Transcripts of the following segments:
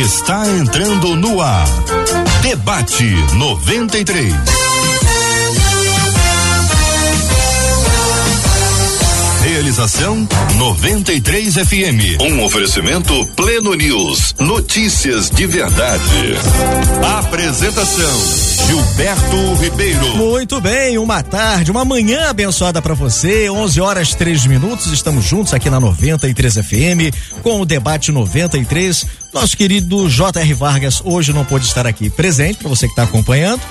está entrando no ar. Debate 93. Realização 93 FM. Um oferecimento Pleno News. Notícias de verdade. Apresentação Gilberto Ribeiro. Muito bem, uma tarde, uma manhã abençoada para você. 11 horas 3 minutos. Estamos juntos aqui na 93 FM com o debate 93. Nosso querido J.R. Vargas hoje não pôde estar aqui presente para você que está acompanhando.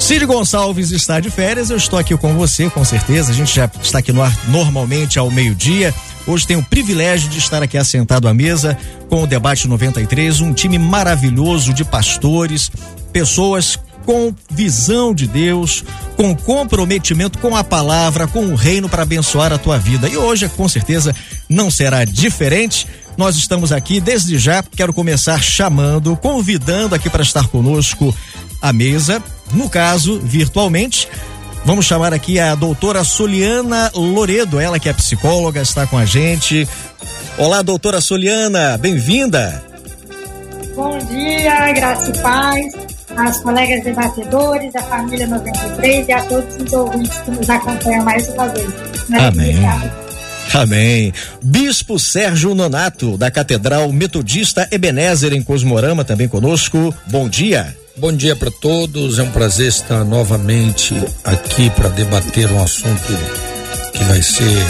Cid Gonçalves está de férias, eu estou aqui com você, com certeza. A gente já está aqui no ar normalmente ao meio-dia. Hoje tenho o privilégio de estar aqui assentado à mesa com o Debate 93, um time maravilhoso de pastores, pessoas com visão de Deus, com comprometimento com a palavra, com o reino para abençoar a tua vida. E hoje, com certeza, não será diferente. Nós estamos aqui desde já. Quero começar chamando, convidando aqui para estar conosco à mesa, no caso, virtualmente. Vamos chamar aqui a doutora Soliana Loredo, ela que é psicóloga, está com a gente. Olá, doutora Soliana, bem-vinda. Bom dia, graça e paz, aos colegas debatedores, a família 93 e a todos os ouvintes que nos acompanham mais uma vez. Amém. Amém. Bispo Sérgio Nonato, da Catedral Metodista Ebenezer em Cosmorama, também conosco. Bom dia. Bom dia para todos. É um prazer estar novamente aqui para debater um assunto que vai ser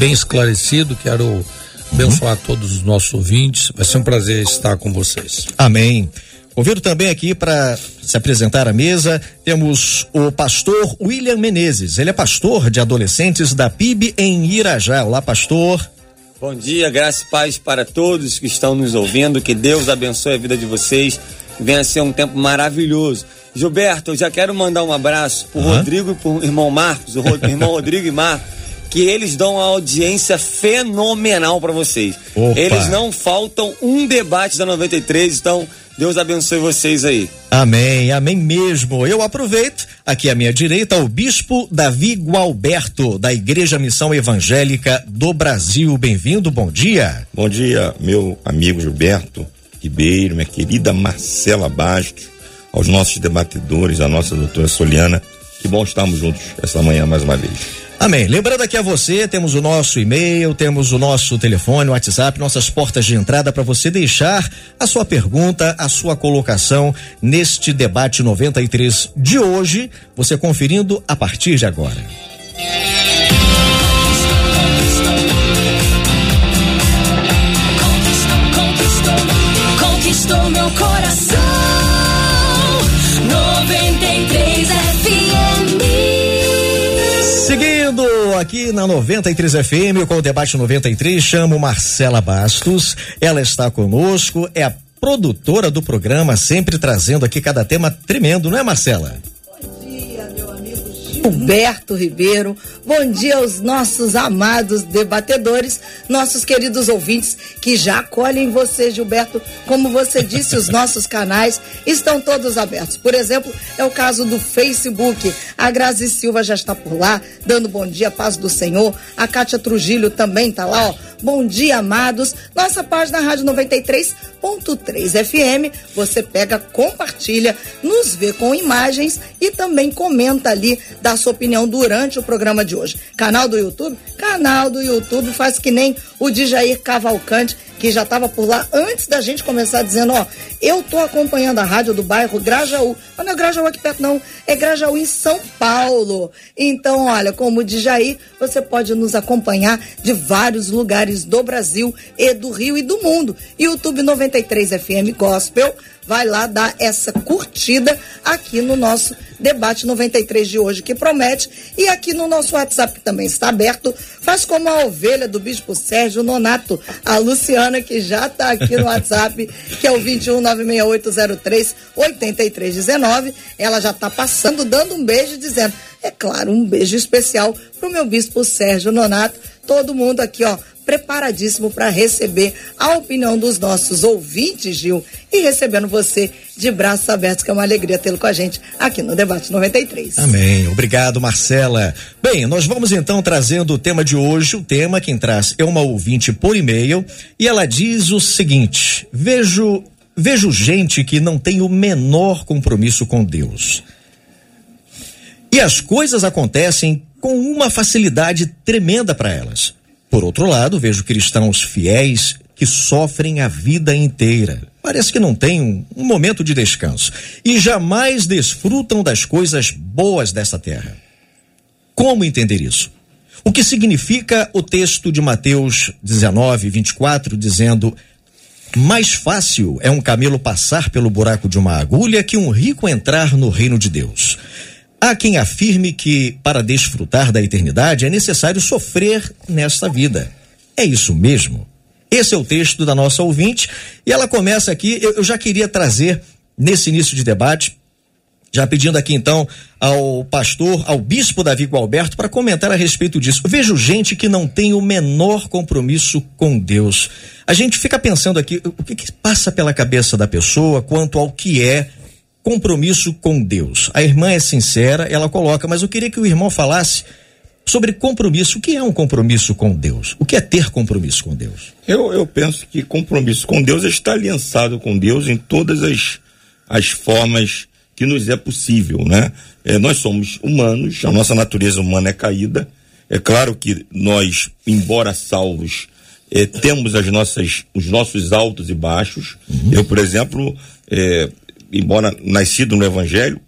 bem esclarecido. Quero abençoar uhum. todos os nossos ouvintes. Vai ser um prazer estar com vocês. Amém. Convido também aqui para se apresentar à mesa, temos o pastor William Menezes. Ele é pastor de adolescentes da PIB em Irajá. Olá, pastor. Bom dia, graça e paz para todos que estão nos ouvindo. Que Deus abençoe a vida de vocês venha ser um tempo maravilhoso. Gilberto, eu já quero mandar um abraço pro uhum. Rodrigo e pro irmão Marcos, o irmão Rodrigo e Marcos, que eles dão uma audiência fenomenal para vocês. Opa. Eles não faltam um debate da 93, então Deus abençoe vocês aí. Amém, amém mesmo. Eu aproveito, aqui à minha direita, o bispo Davi Gualberto, da Igreja Missão Evangélica do Brasil. Bem-vindo, bom dia. Bom dia, meu amigo Gilberto Ribeiro, minha querida Marcela Bastos, aos nossos debatedores, a nossa doutora Soliana. Que bom estarmos juntos esta manhã mais uma vez. Amém. Lembrando aqui a você, temos o nosso e-mail, temos o nosso telefone, o WhatsApp, nossas portas de entrada para você deixar a sua pergunta, a sua colocação neste debate 93 de hoje, você conferindo a partir de agora. Conquistou meu coração. 93 FM. Seguindo aqui na 93 FM com o debate 93, chamo Marcela Bastos. Ela está conosco, é a produtora do programa, sempre trazendo aqui cada tema tremendo, não é, Marcela? Gilberto Ribeiro. Bom dia aos nossos amados debatedores, nossos queridos ouvintes que já acolhem você, Gilberto. Como você disse, os nossos canais estão todos abertos. Por exemplo, é o caso do Facebook. A Grazi Silva já está por lá, dando bom dia, paz do Senhor. A Kátia Trujillo também está lá, ó. Bom dia, amados. Nossa página Rádio 93.3 FM. Você pega, compartilha, nos vê com imagens e também comenta ali da sua opinião durante o programa de hoje. Canal do YouTube? Canal do YouTube faz que nem o Dijair Cavalcante, que já estava por lá antes da gente começar dizendo, ó, eu tô acompanhando a rádio do bairro Grajaú. Mas não é Grajaú aqui perto não, é Grajaú em São Paulo. Então, olha, como o Dijair, você pode nos acompanhar de vários lugares do Brasil e do Rio e do mundo. YouTube 93 FM Gospel vai lá dar essa curtida aqui no nosso debate 93 de hoje, que promete. E aqui no nosso WhatsApp, também está aberto, faz como a ovelha do Bispo Sérgio Nonato, a Luciana, que já está aqui no WhatsApp, que é o 2196803 8319. Ela já está passando, dando um beijo, dizendo, é claro, um beijo especial para o meu Bispo Sérgio Nonato. Todo mundo aqui, ó preparadíssimo para receber a opinião dos nossos ouvintes, Gil, e recebendo você de braços abertos, que é uma alegria tê-lo com a gente aqui no Debate 93. Amém. Obrigado, Marcela. Bem, nós vamos então trazendo o tema de hoje. O tema quem traz é uma ouvinte por e-mail e ela diz o seguinte: vejo Vejo gente que não tem o menor compromisso com Deus. E as coisas acontecem com uma facilidade tremenda para elas. Por outro lado, vejo cristãos fiéis que sofrem a vida inteira. Parece que não têm um, um momento de descanso e jamais desfrutam das coisas boas dessa terra. Como entender isso? O que significa o texto de Mateus 19, 24, dizendo: Mais fácil é um camelo passar pelo buraco de uma agulha que um rico entrar no reino de Deus. Há quem afirme que, para desfrutar da eternidade, é necessário sofrer nesta vida. É isso mesmo? Esse é o texto da nossa ouvinte e ela começa aqui. Eu, eu já queria trazer nesse início de debate, já pedindo aqui então ao pastor, ao bispo Davi Gualberto, para comentar a respeito disso. vejo gente que não tem o menor compromisso com Deus. A gente fica pensando aqui, o que, que passa pela cabeça da pessoa quanto ao que é compromisso com Deus. A irmã é sincera, ela coloca, mas eu queria que o irmão falasse sobre compromisso. O que é um compromisso com Deus? O que é ter compromisso com Deus? Eu, eu penso que compromisso com Deus é estar aliançado com Deus em todas as, as formas que nos é possível, né? É, nós somos humanos, a nossa natureza humana é caída. É claro que nós, embora salvos, é, temos as nossas, os nossos altos e baixos. Uhum. Eu, por exemplo, é, embora nascido no Evangelho,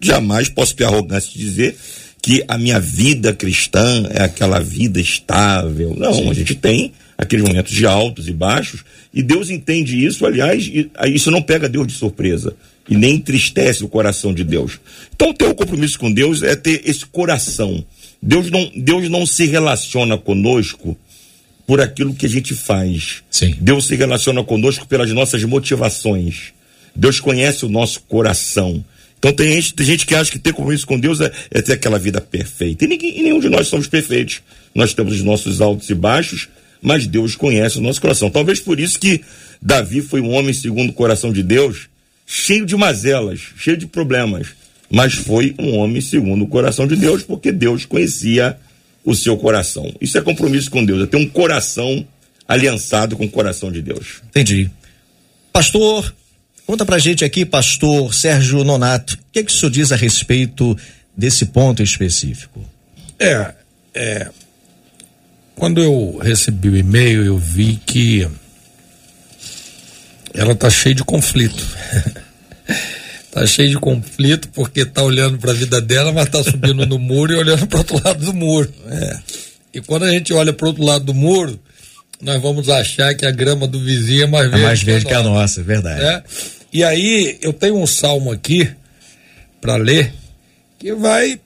jamais posso ter arrogância de dizer que a minha vida cristã é aquela vida estável. Não, Sim. a gente tem aqueles momentos de altos e baixos, e Deus entende isso, aliás, isso não pega Deus de surpresa e nem entristece o coração de Deus. Então, ter o um compromisso com Deus é ter esse coração. Deus não, Deus não se relaciona conosco por aquilo que a gente faz. Sim. Deus se relaciona conosco pelas nossas motivações. Deus conhece o nosso coração. Então tem gente, tem gente que acha que ter compromisso com Deus é, é ter aquela vida perfeita. E, ninguém, e nenhum de nós somos perfeitos. Nós temos os nossos altos e baixos, mas Deus conhece o nosso coração. Talvez por isso que Davi foi um homem segundo o coração de Deus, cheio de mazelas, cheio de problemas. Mas foi um homem segundo o coração de Deus, porque Deus conhecia o seu coração. Isso é compromisso com Deus, é ter um coração aliançado com o coração de Deus. Entendi. Pastor, Conta pra gente aqui, pastor Sérgio Nonato, o que, é que o senhor diz a respeito desse ponto específico? É, é quando eu recebi o e-mail, eu vi que ela tá cheia de conflito. tá cheia de conflito porque tá olhando para a vida dela, mas tá subindo no muro e olhando para outro lado do muro. É. E quando a gente olha para outro lado do muro, nós vamos achar que a grama do vizinho é mais verde, é mais verde que a nossa, que a nossa é verdade. É? E aí eu tenho um salmo aqui para ler que vai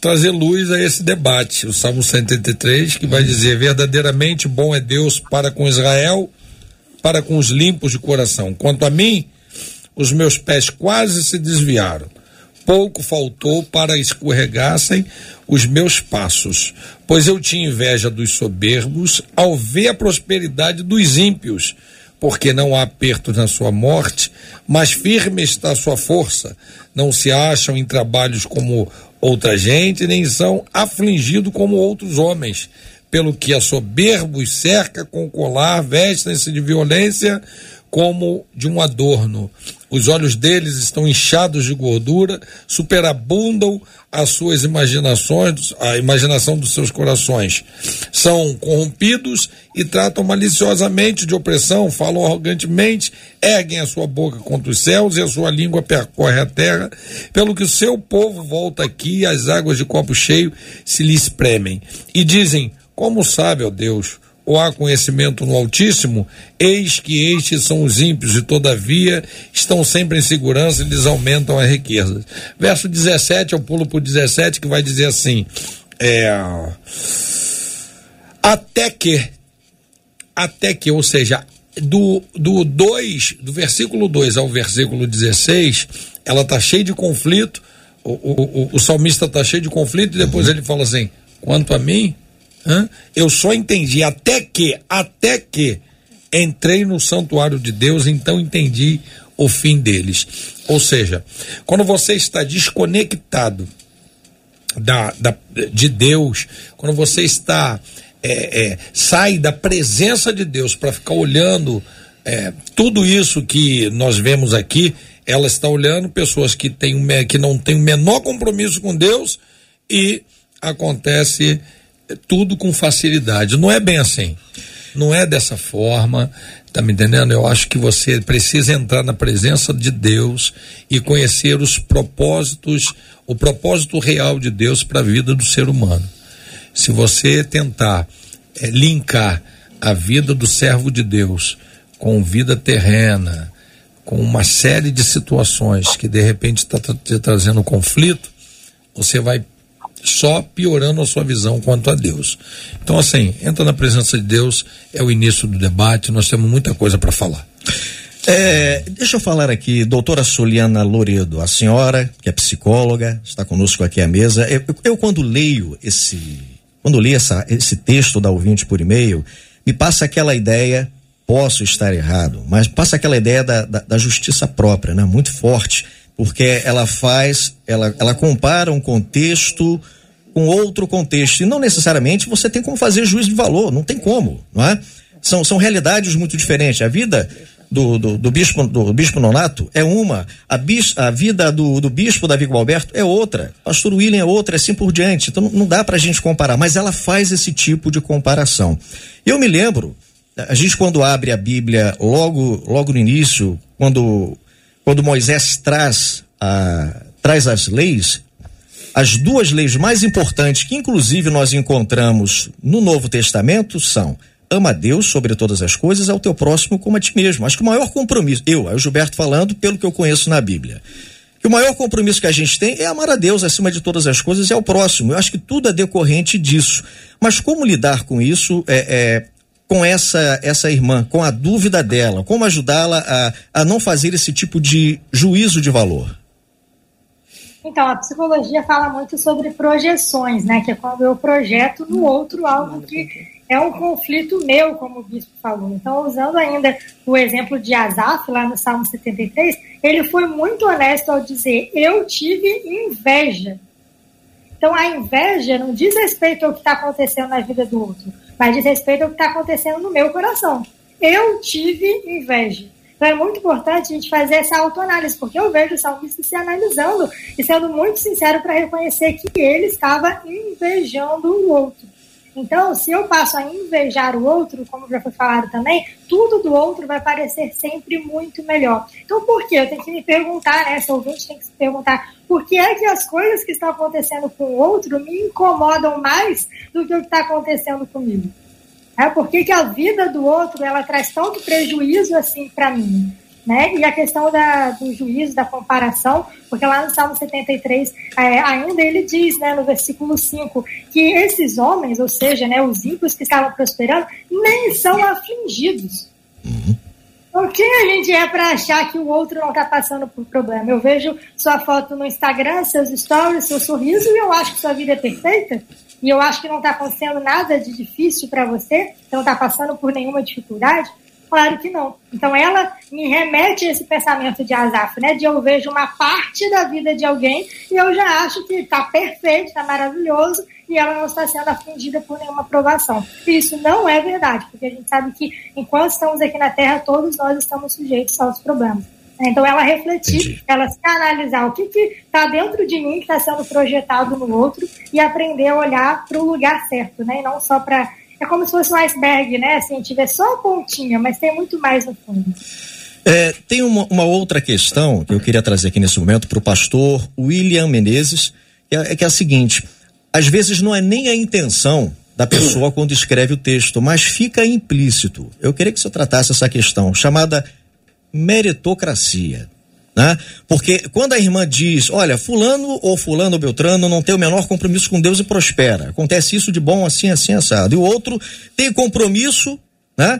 trazer luz a esse debate. O Salmo 183, que vai dizer: Verdadeiramente bom é Deus para com Israel, para com os limpos de coração. Quanto a mim, os meus pés quase se desviaram. Pouco faltou para escorregassem os meus passos, pois eu tinha inveja dos soberbos ao ver a prosperidade dos ímpios porque não há aperto na sua morte, mas firme está a sua força. Não se acham em trabalhos como outra gente, nem são afligidos como outros homens. Pelo que a soberbos cerca com colar, vestem-se de violência como de um adorno. Os olhos deles estão inchados de gordura, superabundam as suas imaginações, a imaginação dos seus corações. São corrompidos e tratam maliciosamente de opressão, falam arrogantemente, erguem a sua boca contra os céus e a sua língua percorre a terra, pelo que o seu povo volta aqui e as águas de copo cheio se lhe espremem. E dizem: Como sabe, ó Deus, ou há conhecimento no Altíssimo, eis que estes são os ímpios e, todavia, estão sempre em segurança e lhes aumentam a riqueza. Verso 17, eu pulo para o 17, que vai dizer assim: é, até que, até que, ou seja, do, do 2, do versículo 2 ao versículo 16, ela está cheia de conflito. O, o, o, o salmista está cheio de conflito e depois uhum. ele fala assim: quanto a mim, Hã? Eu só entendi até que, até que entrei no santuário de Deus, então entendi o fim deles. Ou seja, quando você está desconectado da, da de Deus, quando você está é, é, sai da presença de Deus para ficar olhando é, tudo isso que nós vemos aqui, ela está olhando pessoas que, têm, que não têm o menor compromisso com Deus e acontece tudo com facilidade. Não é bem assim. Não é dessa forma. Tá me entendendo? Eu acho que você precisa entrar na presença de Deus e conhecer os propósitos, o propósito real de Deus para a vida do ser humano. Se você tentar é, linkar a vida do servo de Deus com vida terrena, com uma série de situações que de repente está te trazendo conflito, você vai só piorando a sua visão quanto a Deus. Então, assim, entra na presença de Deus, é o início do debate, nós temos muita coisa para falar. É, deixa eu falar aqui, doutora Soliana Loredo, a senhora, que é psicóloga, está conosco aqui à mesa. Eu, eu quando leio esse, quando leio essa, esse texto da ouvinte por e-mail, me passa aquela ideia, posso estar errado, mas passa aquela ideia da, da, da justiça própria, né? Muito forte porque ela faz, ela, ela compara um contexto com outro contexto. E não necessariamente você tem como fazer juízo de valor, não tem como, não é? São, são realidades muito diferentes. A vida do, do, do bispo, do bispo Nonato é uma, a, bis, a vida do, do bispo Davi Gualberto é outra, pastor William é outra, assim por diante. Então não dá para a gente comparar, mas ela faz esse tipo de comparação. Eu me lembro, a gente quando abre a Bíblia logo, logo no início, quando quando Moisés traz, a, traz as leis, as duas leis mais importantes que inclusive nós encontramos no Novo Testamento são ama a Deus sobre todas as coisas, ao teu próximo como a ti mesmo. Acho que o maior compromisso, eu, é o Gilberto falando pelo que eu conheço na Bíblia, que o maior compromisso que a gente tem é amar a Deus acima de todas as coisas e ao próximo. Eu acho que tudo é decorrente disso. Mas como lidar com isso é, é com essa essa irmã, com a dúvida dela, como ajudá-la a, a não fazer esse tipo de juízo de valor? Então, a psicologia fala muito sobre projeções, né? Que é quando eu projeto no outro algo que é um conflito meu, como o bispo falou. Então, usando ainda o exemplo de Asaf, lá no Salmo 73, ele foi muito honesto ao dizer: Eu tive inveja. Então, a inveja não diz respeito ao que está acontecendo na vida do outro mas diz respeito ao que está acontecendo no meu coração. Eu tive inveja. Então é muito importante a gente fazer essa autoanálise, porque eu vejo o salmista se analisando e sendo muito sincero para reconhecer que ele estava invejando o outro. Então, se eu passo a invejar o outro, como já foi falado também, tudo do outro vai parecer sempre muito melhor. Então, por quê? Eu tenho que me perguntar, né? Essa ouvinte tem que se perguntar por que é que as coisas que estão acontecendo com o outro me incomodam mais do que o que está acontecendo comigo. É, por que, que a vida do outro ela traz tanto prejuízo assim para mim? Né? E a questão da, do juízo, da comparação, porque lá no Salmo 73, é, ainda ele diz, né, no versículo 5, que esses homens, ou seja, né, os ímpios que estavam prosperando, nem são afligidos. Uhum. Então, quem a gente é para achar que o outro não está passando por problema? Eu vejo sua foto no Instagram, seus stories, seu sorriso, e eu acho que sua vida é perfeita. E eu acho que não está acontecendo nada de difícil para você, você não está passando por nenhuma dificuldade. Claro que não. Então ela me remete a esse pensamento de Azaf, né? De eu vejo uma parte da vida de alguém e eu já acho que está perfeito, está maravilhoso e ela não está sendo afligida por nenhuma aprovação. isso não é verdade, porque a gente sabe que enquanto estamos aqui na Terra, todos nós estamos sujeitos aos problemas. Então ela refletir, ela se analisar o que está dentro de mim que está sendo projetado no outro e aprender a olhar para o lugar certo, né? E não só para é como se fosse um iceberg, né? Assim, tiver só a pontinha, mas tem muito mais no fundo. É, tem uma, uma, outra questão que eu queria trazer aqui nesse momento para o pastor William Menezes, que é, que é a seguinte: às vezes não é nem a intenção da pessoa quando escreve o texto, mas fica implícito. Eu queria que o senhor tratasse essa questão, chamada meritocracia. Né? Porque quando a irmã diz, olha, fulano ou fulano ou beltrano não tem o menor compromisso com Deus e prospera. Acontece isso de bom assim, assim, assado. E o outro tem compromisso, né?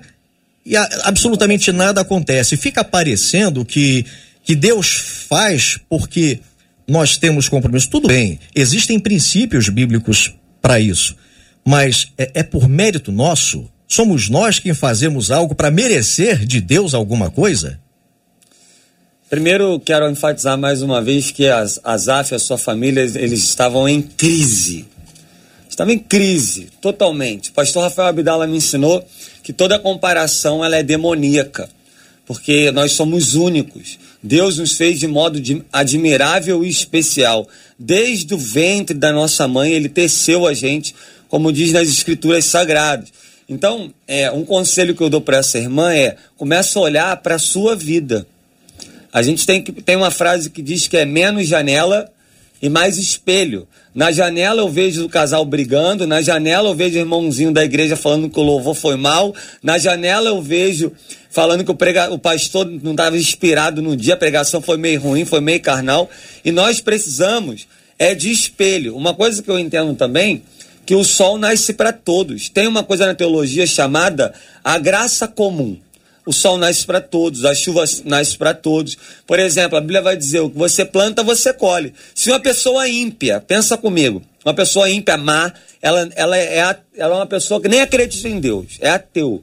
E a, absolutamente nada acontece. Fica parecendo que, que Deus faz porque nós temos compromisso. Tudo bem, existem princípios bíblicos para isso. Mas é, é por mérito nosso? Somos nós quem fazemos algo para merecer de Deus alguma coisa? Primeiro, quero enfatizar mais uma vez que as, Azaf e a sua família, eles estavam em crise. Estavam em crise, totalmente. O pastor Rafael Abdala me ensinou que toda comparação ela é demoníaca. porque nós somos únicos. Deus nos fez de modo admirável e especial. Desde o ventre da nossa mãe, Ele teceu a gente, como diz nas Escrituras Sagradas. Então, é, um conselho que eu dou para essa irmã é: começa a olhar para a sua vida. A gente tem, que, tem uma frase que diz que é menos janela e mais espelho. Na janela eu vejo o casal brigando, na janela eu vejo o irmãozinho da igreja falando que o louvor foi mal, na janela eu vejo falando que o, prega, o pastor não estava inspirado no dia, a pregação foi meio ruim, foi meio carnal, e nós precisamos é de espelho. Uma coisa que eu entendo também, que o sol nasce para todos. Tem uma coisa na teologia chamada a graça comum. O sol nasce para todos, a chuva nasce para todos. Por exemplo, a Bíblia vai dizer: o que você planta, você colhe. Se uma pessoa ímpia, pensa comigo, uma pessoa ímpia, má, ela, ela, é, ela é uma pessoa que nem acredita em Deus, é ateu.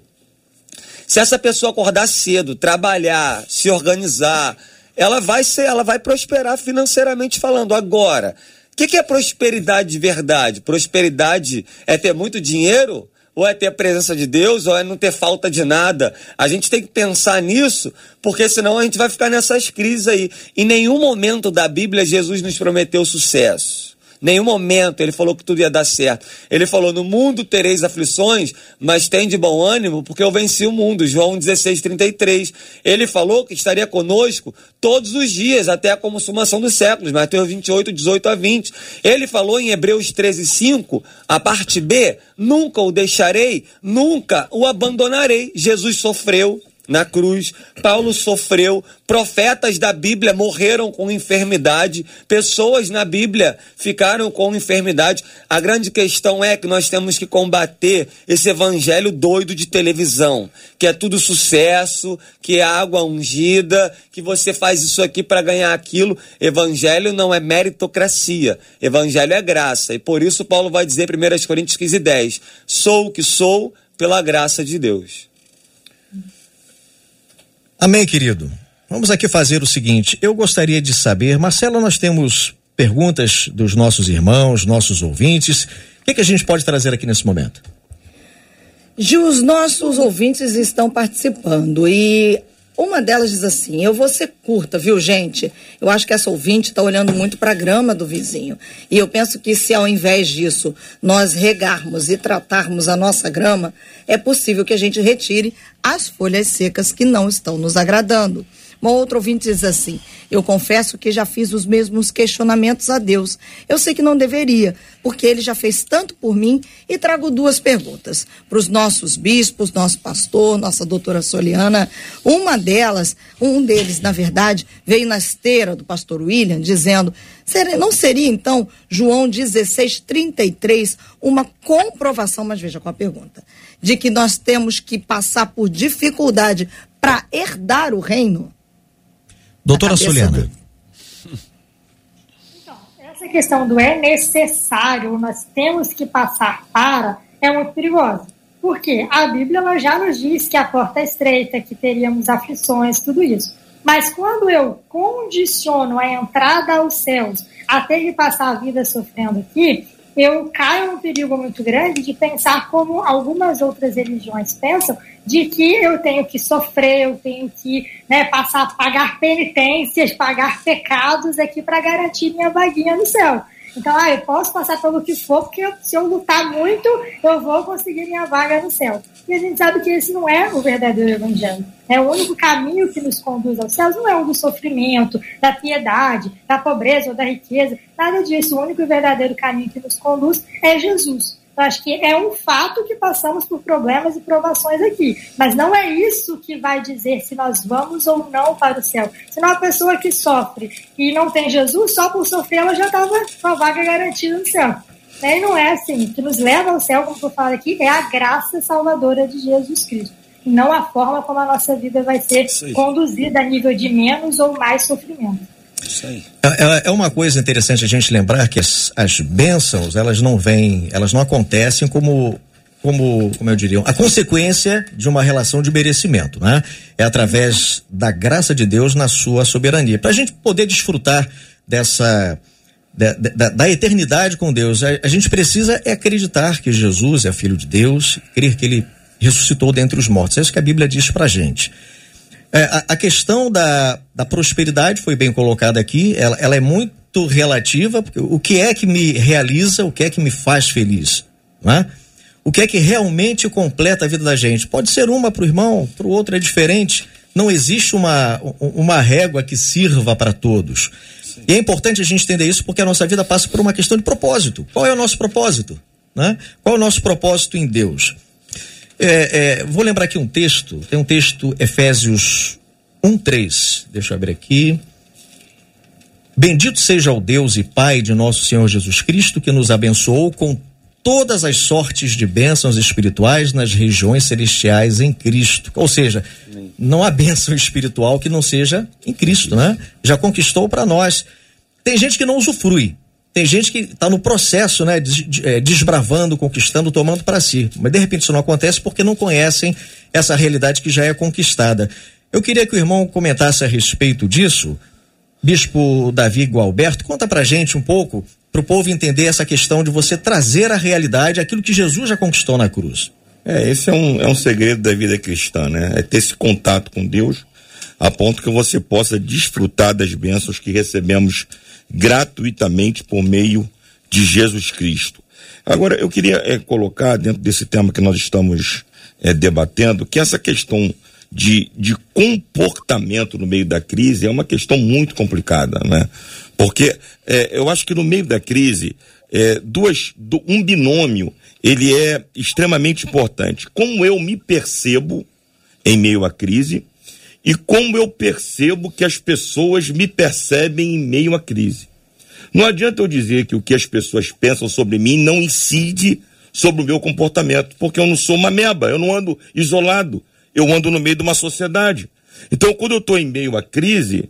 Se essa pessoa acordar cedo, trabalhar, se organizar, ela vai ser, ela vai prosperar financeiramente falando. Agora, o que, que é prosperidade de verdade? Prosperidade é ter muito dinheiro? Ou é ter a presença de Deus, ou é não ter falta de nada. A gente tem que pensar nisso, porque senão a gente vai ficar nessas crises aí. Em nenhum momento da Bíblia Jesus nos prometeu sucesso. Nenhum momento ele falou que tudo ia dar certo. Ele falou: No mundo tereis aflições, mas tem de bom ânimo, porque eu venci o mundo. João 16, 33. Ele falou que estaria conosco todos os dias, até a consumação dos séculos. Mateus 28, 18 a 20. Ele falou em Hebreus 13, 5, a parte B: Nunca o deixarei, nunca o abandonarei. Jesus sofreu, na cruz. Paulo sofreu, profetas da Bíblia morreram com enfermidade, pessoas na Bíblia ficaram com enfermidade. A grande questão é que nós temos que combater esse evangelho doido de televisão, que é tudo sucesso, que é água ungida, que você faz isso aqui para ganhar aquilo. Evangelho não é meritocracia, evangelho é graça. E por isso Paulo vai dizer em 1 Coríntios 15, 10: sou o que sou pela graça de Deus. Amém, querido. Vamos aqui fazer o seguinte: eu gostaria de saber, Marcelo, nós temos perguntas dos nossos irmãos, nossos ouvintes. O que, que a gente pode trazer aqui nesse momento? Gil, os nossos ouvintes estão participando e uma delas diz assim: Eu vou ser curta, viu, gente? Eu acho que essa ouvinte está olhando muito para a grama do vizinho. E eu penso que se ao invés disso nós regarmos e tratarmos a nossa grama, é possível que a gente retire as folhas secas que não estão nos agradando. Uma outra ouvinte diz assim: Eu confesso que já fiz os mesmos questionamentos a Deus. Eu sei que não deveria, porque ele já fez tanto por mim. E trago duas perguntas para os nossos bispos, nosso pastor, nossa doutora Soliana. Uma delas, um deles, na verdade, veio na esteira do pastor William, dizendo: não seria então João 16, 33 uma comprovação, mas veja com a pergunta, de que nós temos que passar por dificuldade para herdar o reino? Doutora Soliana. Então, essa questão do é necessário, nós temos que passar para, é muito perigosa. Porque a Bíblia ela já nos diz que a porta é estreita, que teríamos aflições, tudo isso. Mas quando eu condiciono a entrada aos céus a ter que passar a vida sofrendo aqui, eu caio num perigo muito grande de pensar como algumas outras religiões pensam, de que eu tenho que sofrer, eu tenho que né, passar, pagar penitências, pagar pecados aqui para garantir minha vaguinha no céu. Então, ah, eu posso passar pelo que for, porque se eu lutar muito, eu vou conseguir minha vaga no céu. E a gente sabe que esse não é o verdadeiro evangelho. É o único caminho que nos conduz aos céus não é o do sofrimento, da piedade, da pobreza ou da riqueza. Nada disso. O único e verdadeiro caminho que nos conduz é Jesus. Eu acho que é um fato que passamos por problemas e provações aqui. Mas não é isso que vai dizer se nós vamos ou não para o céu. Senão a pessoa que sofre e não tem Jesus, só por sofrer, ela já estava com a vaga garantida no céu. E não é assim. O que nos leva ao céu, como eu falo aqui, é a graça salvadora de Jesus Cristo. E não a forma como a nossa vida vai ser conduzida a nível de menos ou mais sofrimento. É, é, é uma coisa interessante a gente lembrar que as, as bênçãos, elas não vêm, elas não acontecem como como, como eu diria, a consequência de uma relação de merecimento, né? É através da graça de Deus na sua soberania. Para a gente poder desfrutar dessa, da, da, da eternidade com Deus, a, a, gente precisa é acreditar que Jesus é filho de Deus, crer que ele ressuscitou dentre os mortos. É isso que a Bíblia diz pra gente. É, a, a, questão da, da prosperidade foi bem colocada aqui, ela, ela é muito relativa, porque o que é que me realiza, o que é que me faz feliz, não é? O que é que realmente completa a vida da gente? Pode ser uma para o irmão, para o outro é diferente. Não existe uma, uma régua que sirva para todos. Sim. E é importante a gente entender isso porque a nossa vida passa por uma questão de propósito. Qual é o nosso propósito? Né? Qual é o nosso propósito em Deus? É, é, vou lembrar aqui um texto, tem um texto, Efésios 1,3. Deixa eu abrir aqui. Bendito seja o Deus e Pai de nosso Senhor Jesus Cristo, que nos abençoou com todas as sortes de bênçãos espirituais nas regiões celestiais em Cristo. Ou seja, não há bênção espiritual que não seja em Cristo, né? Já conquistou para nós. Tem gente que não usufrui. Tem gente que está no processo, né, é, desbravando, conquistando, tomando para si. Mas de repente isso não acontece porque não conhecem essa realidade que já é conquistada. Eu queria que o irmão comentasse a respeito disso. Bispo Davi Gualberto, conta pra gente um pouco, para o povo entender essa questão de você trazer à realidade aquilo que Jesus já conquistou na cruz. É, esse é um, é um segredo da vida cristã, né? É ter esse contato com Deus a ponto que você possa desfrutar das bênçãos que recebemos gratuitamente por meio de Jesus Cristo. Agora, eu queria é, colocar dentro desse tema que nós estamos é, debatendo, que essa questão de, de comportamento no meio da crise é uma questão muito complicada, né? Porque é, eu acho que no meio da crise, é, duas, do, um binômio, ele é extremamente importante. Como eu me percebo em meio à crise e como eu percebo que as pessoas me percebem em meio à crise. Não adianta eu dizer que o que as pessoas pensam sobre mim não incide sobre o meu comportamento, porque eu não sou uma meba, eu não ando isolado, eu ando no meio de uma sociedade. Então, quando eu estou em meio à crise,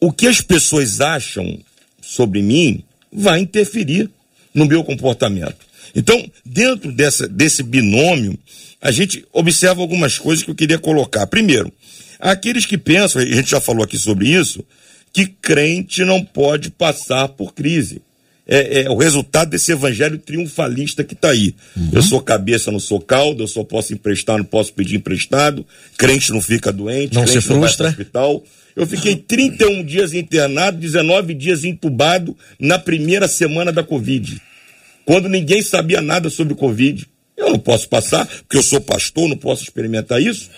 o que as pessoas acham sobre mim vai interferir no meu comportamento. Então, dentro dessa, desse binômio, a gente observa algumas coisas que eu queria colocar. Primeiro, Aqueles que pensam, a gente já falou aqui sobre isso, que crente não pode passar por crise. É, é o resultado desse evangelho triunfalista que está aí. Uhum. Eu sou cabeça, não sou caldo, eu só posso emprestar, não posso pedir emprestado, crente não fica doente, não se frustra. Não hospital. Eu fiquei 31 dias internado, 19 dias entubado na primeira semana da Covid. Quando ninguém sabia nada sobre Covid. Eu não posso passar, porque eu sou pastor, não posso experimentar isso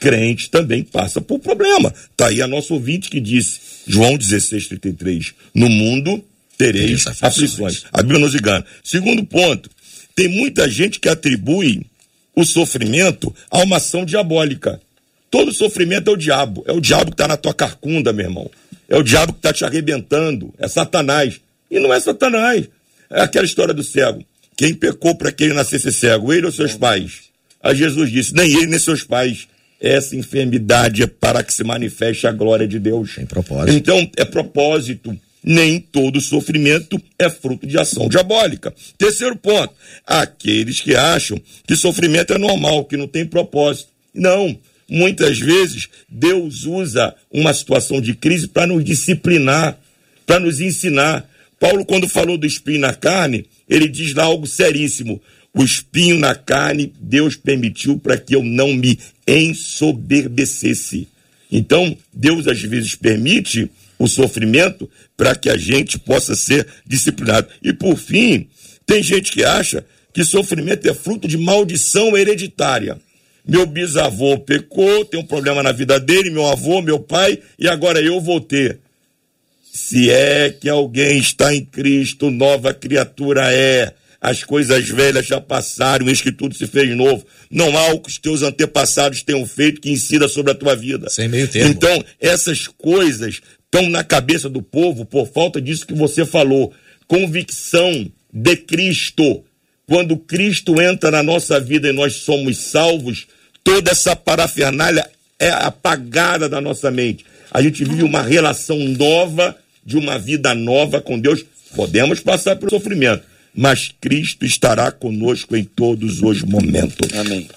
crente também passa por problema. Está aí a nossa ouvinte que disse, João 16, 33, no mundo tereis aflições. A Bíblia nos engana. Segundo ponto, tem muita gente que atribui o sofrimento a uma ação diabólica. Todo sofrimento é o diabo. É o diabo que está na tua carcunda, meu irmão. É o diabo que está te arrebentando. É Satanás. E não é Satanás. É aquela história do cego. Quem pecou para que ele nascesse cego? Ele ou seus pais? Aí Jesus disse: nem ele nem seus pais essa enfermidade é para que se manifeste a glória de Deus. Tem propósito. Então, é propósito. Nem todo sofrimento é fruto de ação diabólica. Terceiro ponto: aqueles que acham que sofrimento é normal, que não tem propósito. Não. Muitas vezes, Deus usa uma situação de crise para nos disciplinar, para nos ensinar. Paulo, quando falou do espinho na carne, ele diz lá algo seríssimo. O espinho na carne, Deus permitiu para que eu não me ensoberbecesse. Então, Deus às vezes permite o sofrimento para que a gente possa ser disciplinado. E por fim, tem gente que acha que sofrimento é fruto de maldição hereditária. Meu bisavô pecou, tem um problema na vida dele, meu avô, meu pai, e agora eu vou ter. Se é que alguém está em Cristo, nova criatura é as coisas velhas já passaram, eis que tudo se fez novo. Não há o que os teus antepassados tenham feito que incida sobre a tua vida. Sem meio termo. Então, essas coisas estão na cabeça do povo por falta disso que você falou. Convicção de Cristo. Quando Cristo entra na nossa vida e nós somos salvos, toda essa parafernália é apagada da nossa mente. A gente vive uma relação nova, de uma vida nova com Deus. Podemos passar pelo sofrimento, mas Cristo estará conosco em todos os momentos. Amém.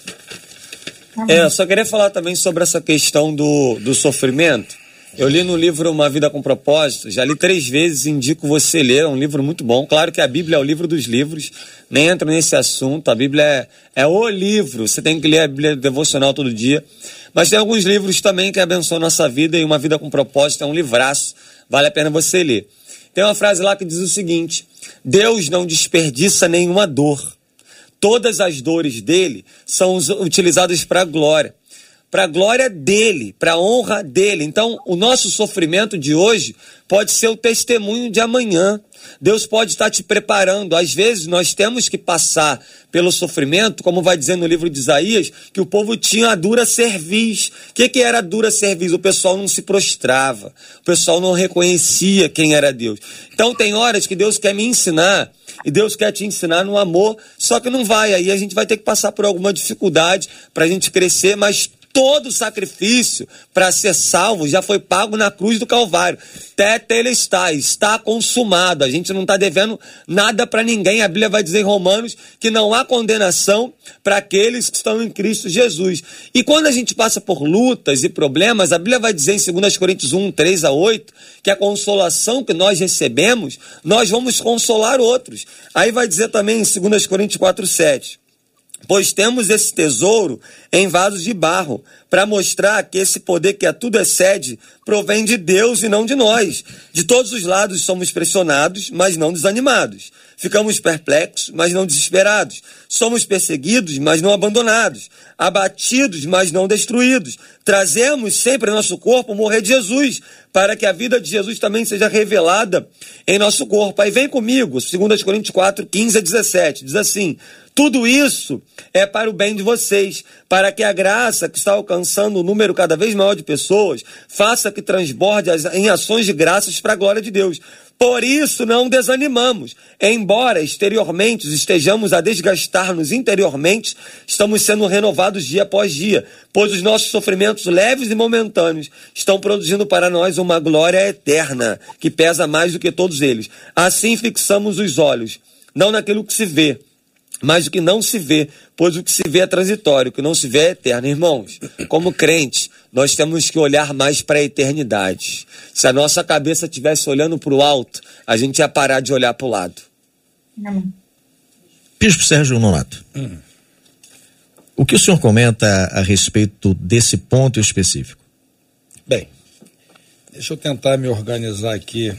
É, eu só queria falar também sobre essa questão do, do sofrimento. Eu li no livro Uma Vida com Propósito, já li três vezes, indico você ler, é um livro muito bom. Claro que a Bíblia é o livro dos livros, nem entro nesse assunto, a Bíblia é, é o livro, você tem que ler a Bíblia devocional todo dia. Mas tem alguns livros também que abençoam a nossa vida e Uma Vida com Propósito é um livraço, vale a pena você ler. Tem uma frase lá que diz o seguinte: Deus não desperdiça nenhuma dor. Todas as dores dele são utilizadas para a glória para a glória dele, para a honra dele. Então, o nosso sofrimento de hoje pode ser o testemunho de amanhã. Deus pode estar te preparando. Às vezes nós temos que passar pelo sofrimento, como vai dizer no livro de Isaías, que o povo tinha a dura cerviz. O que, que era a dura cerviz? O pessoal não se prostrava, o pessoal não reconhecia quem era Deus. Então tem horas que Deus quer me ensinar e Deus quer te ensinar no amor, só que não vai. Aí a gente vai ter que passar por alguma dificuldade para a gente crescer, mas todo sacrifício para ser salvo já foi pago na cruz do Calvário. está, está consumado. A gente não está devendo nada para ninguém. A Bíblia vai dizer em Romanos que não há condenação para aqueles que estão em Cristo Jesus. E quando a gente passa por lutas e problemas, a Bíblia vai dizer em 2 Coríntios 1, 3 a 8, que a consolação que nós recebemos, nós vamos consolar outros. Aí vai dizer também em 2 Coríntios 4, 7 Pois temos esse tesouro em vasos de barro, para mostrar que esse poder que a tudo excede provém de Deus e não de nós. De todos os lados somos pressionados, mas não desanimados. Ficamos perplexos, mas não desesperados. Somos perseguidos, mas não abandonados. Abatidos, mas não destruídos. Trazemos sempre em nosso corpo o morrer de Jesus, para que a vida de Jesus também seja revelada em nosso corpo. Aí vem comigo, 2 Coríntios 4, 15 a 17. Diz assim: tudo isso é para o bem de vocês, para que a graça que está alcançando um número cada vez maior de pessoas faça que transborde em ações de graças para a glória de Deus. Por isso não desanimamos. Embora exteriormente estejamos a desgastar-nos interiormente, estamos sendo renovados dia após dia, pois os nossos sofrimentos leves e momentâneos estão produzindo para nós uma glória eterna, que pesa mais do que todos eles. Assim fixamos os olhos, não naquilo que se vê, mas o que não se vê, pois o que se vê é transitório, o que não se vê é eterno. Irmãos, como crentes, nós temos que olhar mais para a eternidade. Se a nossa cabeça estivesse olhando para o alto, a gente ia parar de olhar para o lado. Bispo Sérgio Nonato, hum. o que o senhor comenta a respeito desse ponto específico? Bem, deixa eu tentar me organizar aqui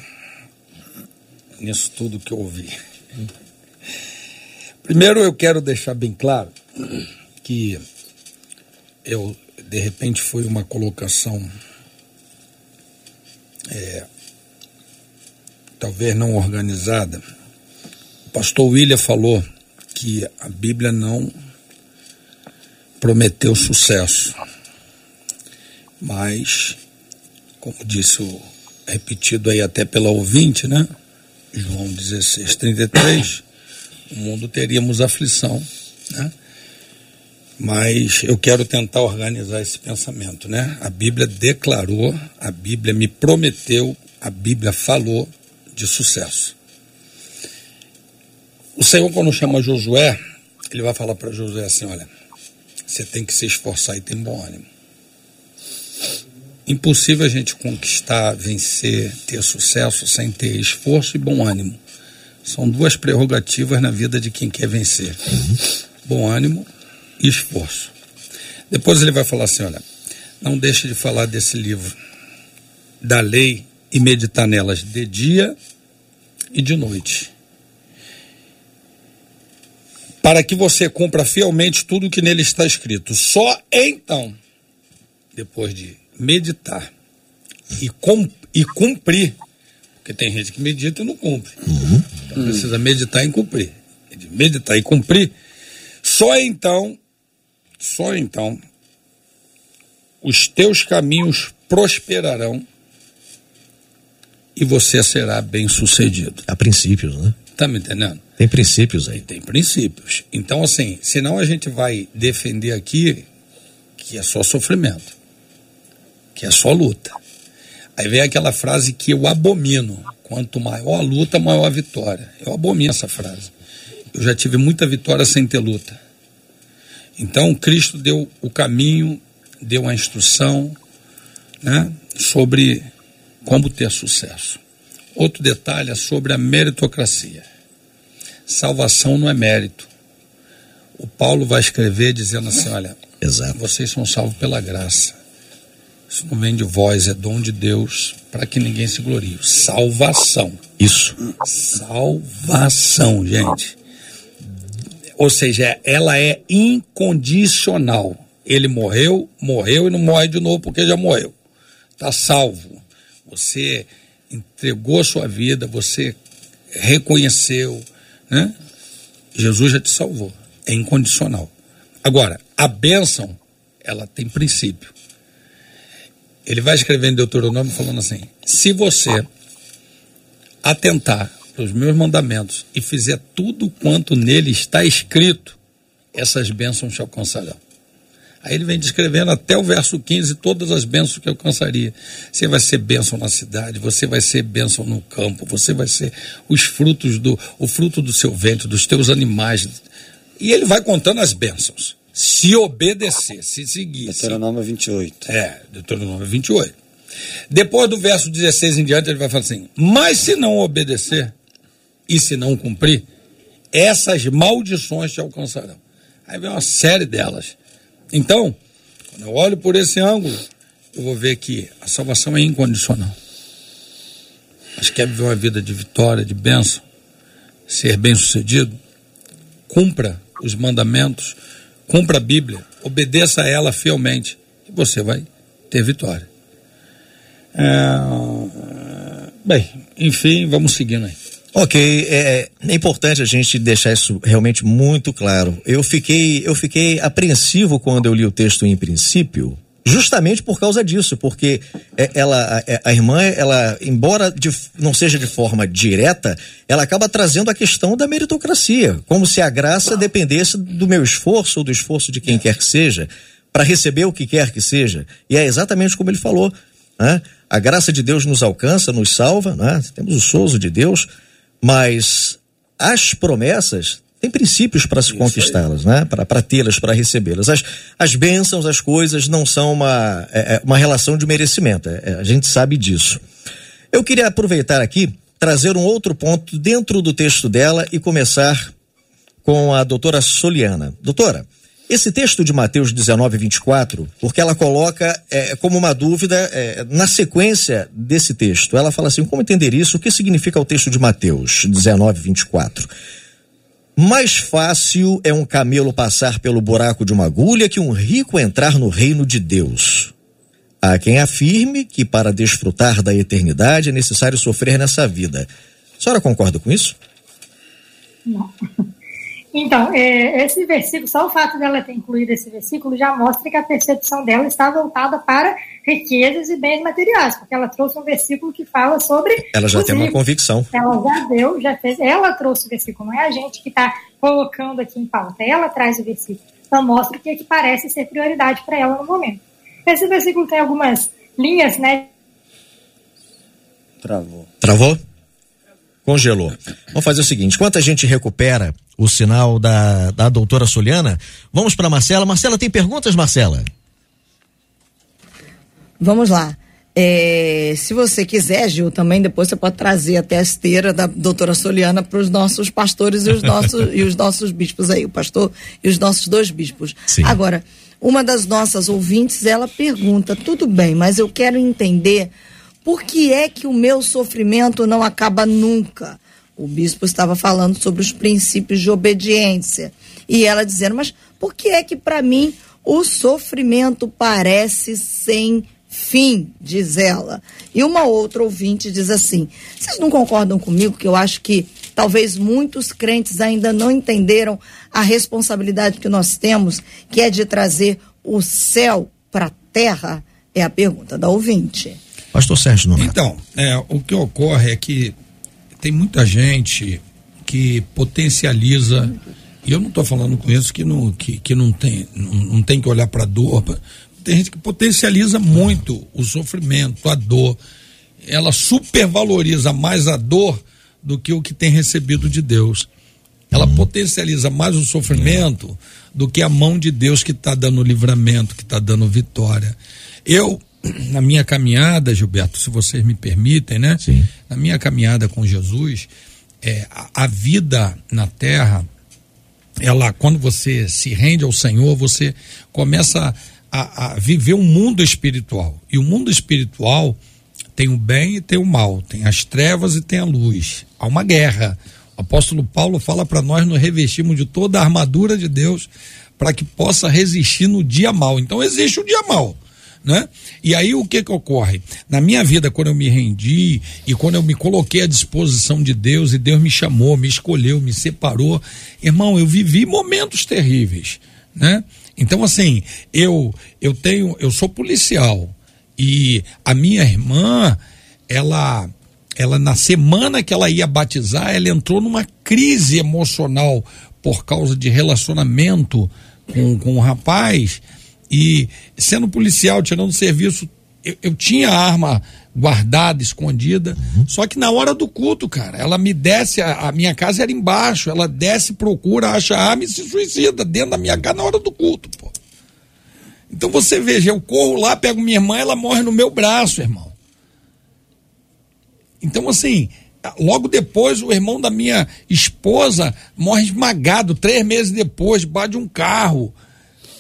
nisso tudo que eu ouvi. Primeiro eu quero deixar bem claro que eu, de repente, foi uma colocação é, talvez não organizada. O pastor William falou que a Bíblia não prometeu sucesso, mas, como disse o repetido aí até pela ouvinte, né? João 16, 33 o mundo teríamos aflição, né? Mas eu quero tentar organizar esse pensamento, né? A Bíblia declarou, a Bíblia me prometeu, a Bíblia falou de sucesso. O Senhor, quando chama Josué, ele vai falar para Josué assim: olha, você tem que se esforçar e ter bom ânimo. Impossível a gente conquistar, vencer, ter sucesso sem ter esforço e bom ânimo. São duas prerrogativas na vida de quem quer vencer: bom ânimo e esforço. Depois ele vai falar assim: olha, não deixe de falar desse livro, da lei e meditar nelas de dia e de noite. Para que você cumpra fielmente tudo o que nele está escrito. Só então, depois de meditar e, com, e cumprir porque tem gente que medita e não cumpre. Uhum. Então precisa meditar e cumprir. Meditar e cumprir. Só então, só então, os teus caminhos prosperarão e você será bem sucedido. Há princípios, né? Tá me entendendo? Tem princípios aí. Tem princípios. Então, assim, senão a gente vai defender aqui que é só sofrimento, que é só luta. Aí vem aquela frase que eu abomino: quanto maior a luta, maior a vitória. Eu abomino essa frase. Eu já tive muita vitória sem ter luta. Então, Cristo deu o caminho, deu a instrução, né, sobre como ter sucesso. Outro detalhe é sobre a meritocracia. Salvação não é mérito. O Paulo vai escrever dizendo assim: olha, Exato. vocês são salvos pela graça. Isso não vem de vós, é dom de Deus, para que ninguém se glorie. Salvação. Isso. Salvação, gente. Ou seja, ela é incondicional. Ele morreu, morreu e não morre de novo porque já morreu. Está salvo. Você entregou sua vida, você reconheceu, né? Jesus já te salvou. É incondicional. Agora, a bênção, ela tem princípio. Ele vai escrever em Deuteronômio falando assim: se você atentar para os meus mandamentos e fizer tudo quanto nele está escrito, essas bênçãos te alcançarão. Aí ele vem descrevendo até o verso 15 todas as bênçãos que alcançaria. Você vai ser bênção na cidade, você vai ser bênção no campo, você vai ser os frutos do o fruto do seu ventre, dos teus animais. E ele vai contando as bênçãos. Se obedecer, se seguir. Deuteronômio 28. É, Deuteronômio 28. Depois do verso 16 em diante, ele vai falar assim: Mas se não obedecer e se não cumprir, essas maldições te alcançarão. Aí vem uma série delas. Então, quando eu olho por esse ângulo, eu vou ver que a salvação é incondicional. Mas quer viver uma vida de vitória, de bênção, ser bem sucedido, cumpra os mandamentos, cumpra a Bíblia, obedeça a ela fielmente, e você vai ter vitória. É... Bem, enfim, vamos seguindo aí. Ok, é, é, importante a gente deixar isso realmente muito claro. Eu fiquei, eu fiquei apreensivo quando eu li o texto em princípio, justamente por causa disso, porque é, ela, é, a, irmã, ela, embora de, não seja de forma direta, ela acaba trazendo a questão da meritocracia, como se a graça dependesse do meu esforço ou do esforço de quem quer que seja, para receber o que quer que seja. E é exatamente como ele falou. Né? A graça de Deus nos alcança, nos salva, né? temos o sozo de Deus, mas as promessas têm princípios para se conquistá-las, né? Para tê-las, para recebê-las. As, as bênçãos, as coisas não são uma, é, é uma relação de merecimento. É, é, a gente sabe disso. Eu queria aproveitar aqui, trazer um outro ponto dentro do texto dela e começar com a doutora Soliana. Doutora, esse texto de Mateus 19, 24, porque ela coloca é, como uma dúvida é, na sequência desse texto. Ela fala assim: como entender isso? O que significa o texto de Mateus 19, 24? Mais fácil é um camelo passar pelo buraco de uma agulha que um rico entrar no reino de Deus. Há quem afirme que para desfrutar da eternidade é necessário sofrer nessa vida. A senhora concorda com isso? Não. Então, é, esse versículo, só o fato dela ter incluído esse versículo já mostra que a percepção dela está voltada para riquezas e bens materiais, porque ela trouxe um versículo que fala sobre. Ela já tem uma convicção. Ela já deu, já fez. Ela trouxe o versículo, não é a gente que está colocando aqui em pauta. Ela traz o versículo. Então mostra o que, é que parece ser prioridade para ela no momento. Esse versículo tem algumas linhas, né? Travou. Travou? Congelou. Vamos fazer o seguinte: enquanto a gente recupera o sinal da, da doutora Soliana, vamos para Marcela. Marcela, tem perguntas, Marcela? Vamos lá. É, se você quiser, Gil, também depois você pode trazer até a esteira da doutora Soliana para os nossos pastores e os nossos, e os nossos bispos aí, o pastor e os nossos dois bispos. Sim. Agora, uma das nossas ouvintes, ela pergunta, tudo bem, mas eu quero entender por que é que o meu sofrimento não acaba nunca? O bispo estava falando sobre os princípios de obediência. E ela dizendo, mas por que é que para mim o sofrimento parece sem fim, diz ela. E uma outra ouvinte diz assim: vocês não concordam comigo que eu acho que talvez muitos crentes ainda não entenderam a responsabilidade que nós temos, que é de trazer o céu para a terra? É a pergunta da ouvinte. Pastor Sérgio Nonato. Então, é, o que ocorre é que tem muita gente que potencializa e eu não estou falando com isso que não, que, que não, tem, não, não tem que olhar para a dor. Tem gente que potencializa muito o sofrimento, a dor. Ela supervaloriza mais a dor do que o que tem recebido de Deus. Ela uhum. potencializa mais o sofrimento do que a mão de Deus que está dando livramento, que está dando vitória. Eu na minha caminhada, Gilberto, se vocês me permitem, né? Sim. Na minha caminhada com Jesus, é, a, a vida na terra, ela, quando você se rende ao Senhor, você começa a, a viver um mundo espiritual. E o mundo espiritual tem o bem e tem o mal, tem as trevas e tem a luz. Há uma guerra. O apóstolo Paulo fala para nós nos revestirmos de toda a armadura de Deus para que possa resistir no dia mal. Então existe o dia mal. Né? E aí o que que ocorre? Na minha vida, quando eu me rendi e quando eu me coloquei à disposição de Deus e Deus me chamou, me escolheu, me separou, irmão, eu vivi momentos terríveis, né? Então assim, eu eu tenho, eu sou policial e a minha irmã, ela ela na semana que ela ia batizar, ela entrou numa crise emocional por causa de relacionamento com, com um rapaz e sendo policial, tirando serviço, eu, eu tinha arma guardada, escondida. Uhum. Só que na hora do culto, cara, ela me desce, a, a, minha casa era embaixo, ela desce, procura, acha a arma e se suicida dentro da minha casa na hora do culto, pô. Então você veja, eu corro lá, pego minha irmã, ela morre no meu braço, irmão. Então, assim, logo depois o irmão da minha esposa morre esmagado, três meses depois, debaixo de um carro.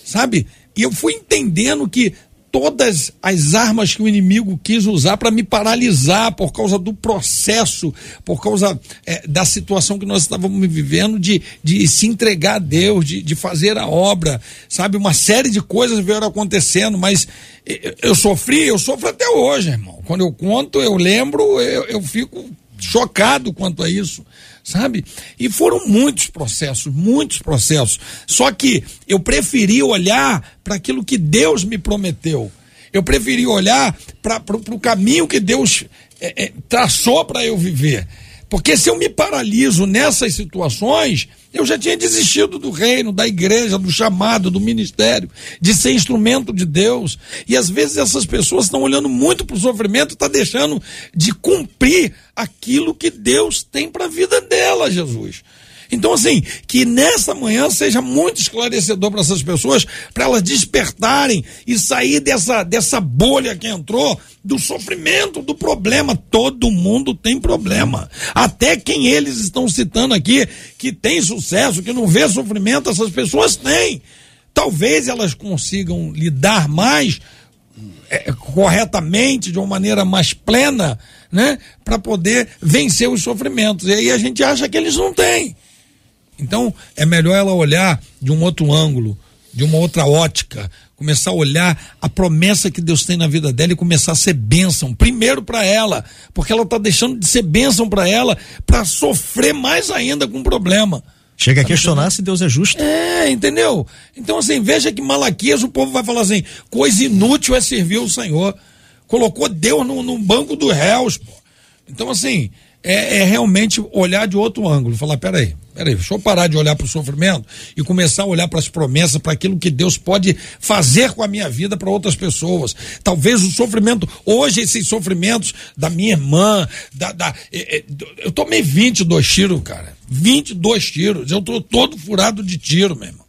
Sabe? E eu fui entendendo que todas as armas que o inimigo quis usar para me paralisar por causa do processo, por causa é, da situação que nós estávamos vivendo, de, de se entregar a Deus, de, de fazer a obra, sabe? Uma série de coisas vieram acontecendo, mas eu, eu sofri, eu sofro até hoje, irmão. Quando eu conto, eu lembro, eu, eu fico chocado quanto a isso sabe? E foram muitos processos, muitos processos. Só que eu preferi olhar para aquilo que Deus me prometeu. Eu preferi olhar para o caminho que Deus é, é, traçou para eu viver. Porque se eu me paraliso nessas situações, eu já tinha desistido do reino, da igreja, do chamado, do ministério, de ser instrumento de Deus. E às vezes essas pessoas estão olhando muito para o sofrimento, está deixando de cumprir aquilo que Deus tem para a vida dela, Jesus. Então, assim, que nessa manhã seja muito esclarecedor para essas pessoas, para elas despertarem e sair dessa, dessa bolha que entrou, do sofrimento, do problema. Todo mundo tem problema. Até quem eles estão citando aqui, que tem sucesso, que não vê sofrimento, essas pessoas têm. Talvez elas consigam lidar mais é, corretamente, de uma maneira mais plena, né, para poder vencer os sofrimentos. E aí a gente acha que eles não têm. Então, é melhor ela olhar de um outro ângulo, de uma outra ótica, começar a olhar a promessa que Deus tem na vida dela e começar a ser bênção, primeiro para ela, porque ela está deixando de ser bênção para ela, para sofrer mais ainda com o problema. Chega a questionar se Deus é justo. É, entendeu? Então, assim, veja que Malaquias o povo vai falar assim: coisa inútil é servir o Senhor. Colocou Deus no, no banco dos réus, pô. Então, assim, é, é, realmente olhar de outro ângulo, falar, peraí, peraí, deixa eu parar de olhar para o sofrimento e começar a olhar para as promessas, para aquilo que Deus pode fazer com a minha vida para outras pessoas. Talvez o sofrimento, hoje esses sofrimentos da minha irmã, da, da é, é, eu tomei 22 tiros, cara, 22 tiros, eu tô todo furado de tiro, meu irmão.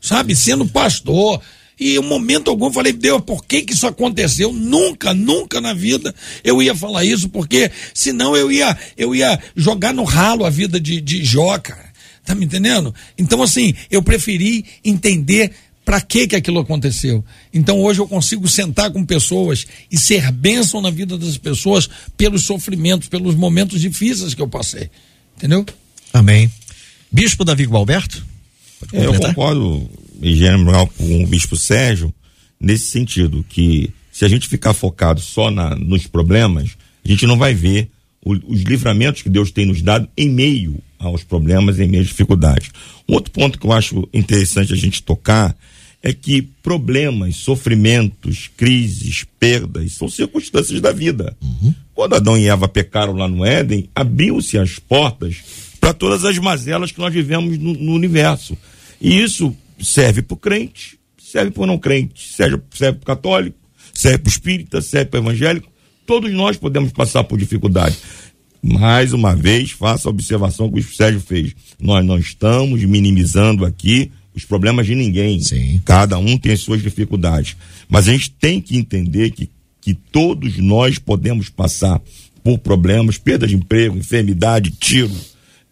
Sabe, sendo pastor, e em um momento algum eu falei, Deus, por que que isso aconteceu? Nunca, nunca na vida eu ia falar isso, porque senão eu ia, eu ia jogar no ralo a vida de, de Jó, cara. Tá me entendendo? Então, assim, eu preferi entender para que que aquilo aconteceu. Então hoje eu consigo sentar com pessoas e ser bênção na vida das pessoas pelos sofrimentos, pelos momentos difíceis que eu passei. Entendeu? Amém. Bispo Davi Gualberto? É, eu concordo em geral com o bispo Sérgio nesse sentido que se a gente ficar focado só na, nos problemas, a gente não vai ver o, os livramentos que Deus tem nos dado em meio aos problemas, em meio às dificuldades. Um outro ponto que eu acho interessante a gente tocar é que problemas, sofrimentos, crises, perdas são circunstâncias da vida. Uhum. Quando Adão e Eva pecaram lá no Éden, abriu-se as portas para todas as mazelas que nós vivemos no, no universo. E isso serve para o crente, serve para o não crente, serve, serve para o católico, serve para o espírita, serve para o evangélico. Todos nós podemos passar por dificuldade. Mais uma vez, faça a observação que o Sérgio fez. Nós não estamos minimizando aqui os problemas de ninguém. Sim. Cada um tem as suas dificuldades. Mas a gente tem que entender que que todos nós podemos passar por problemas, perda de emprego, enfermidade, tiro,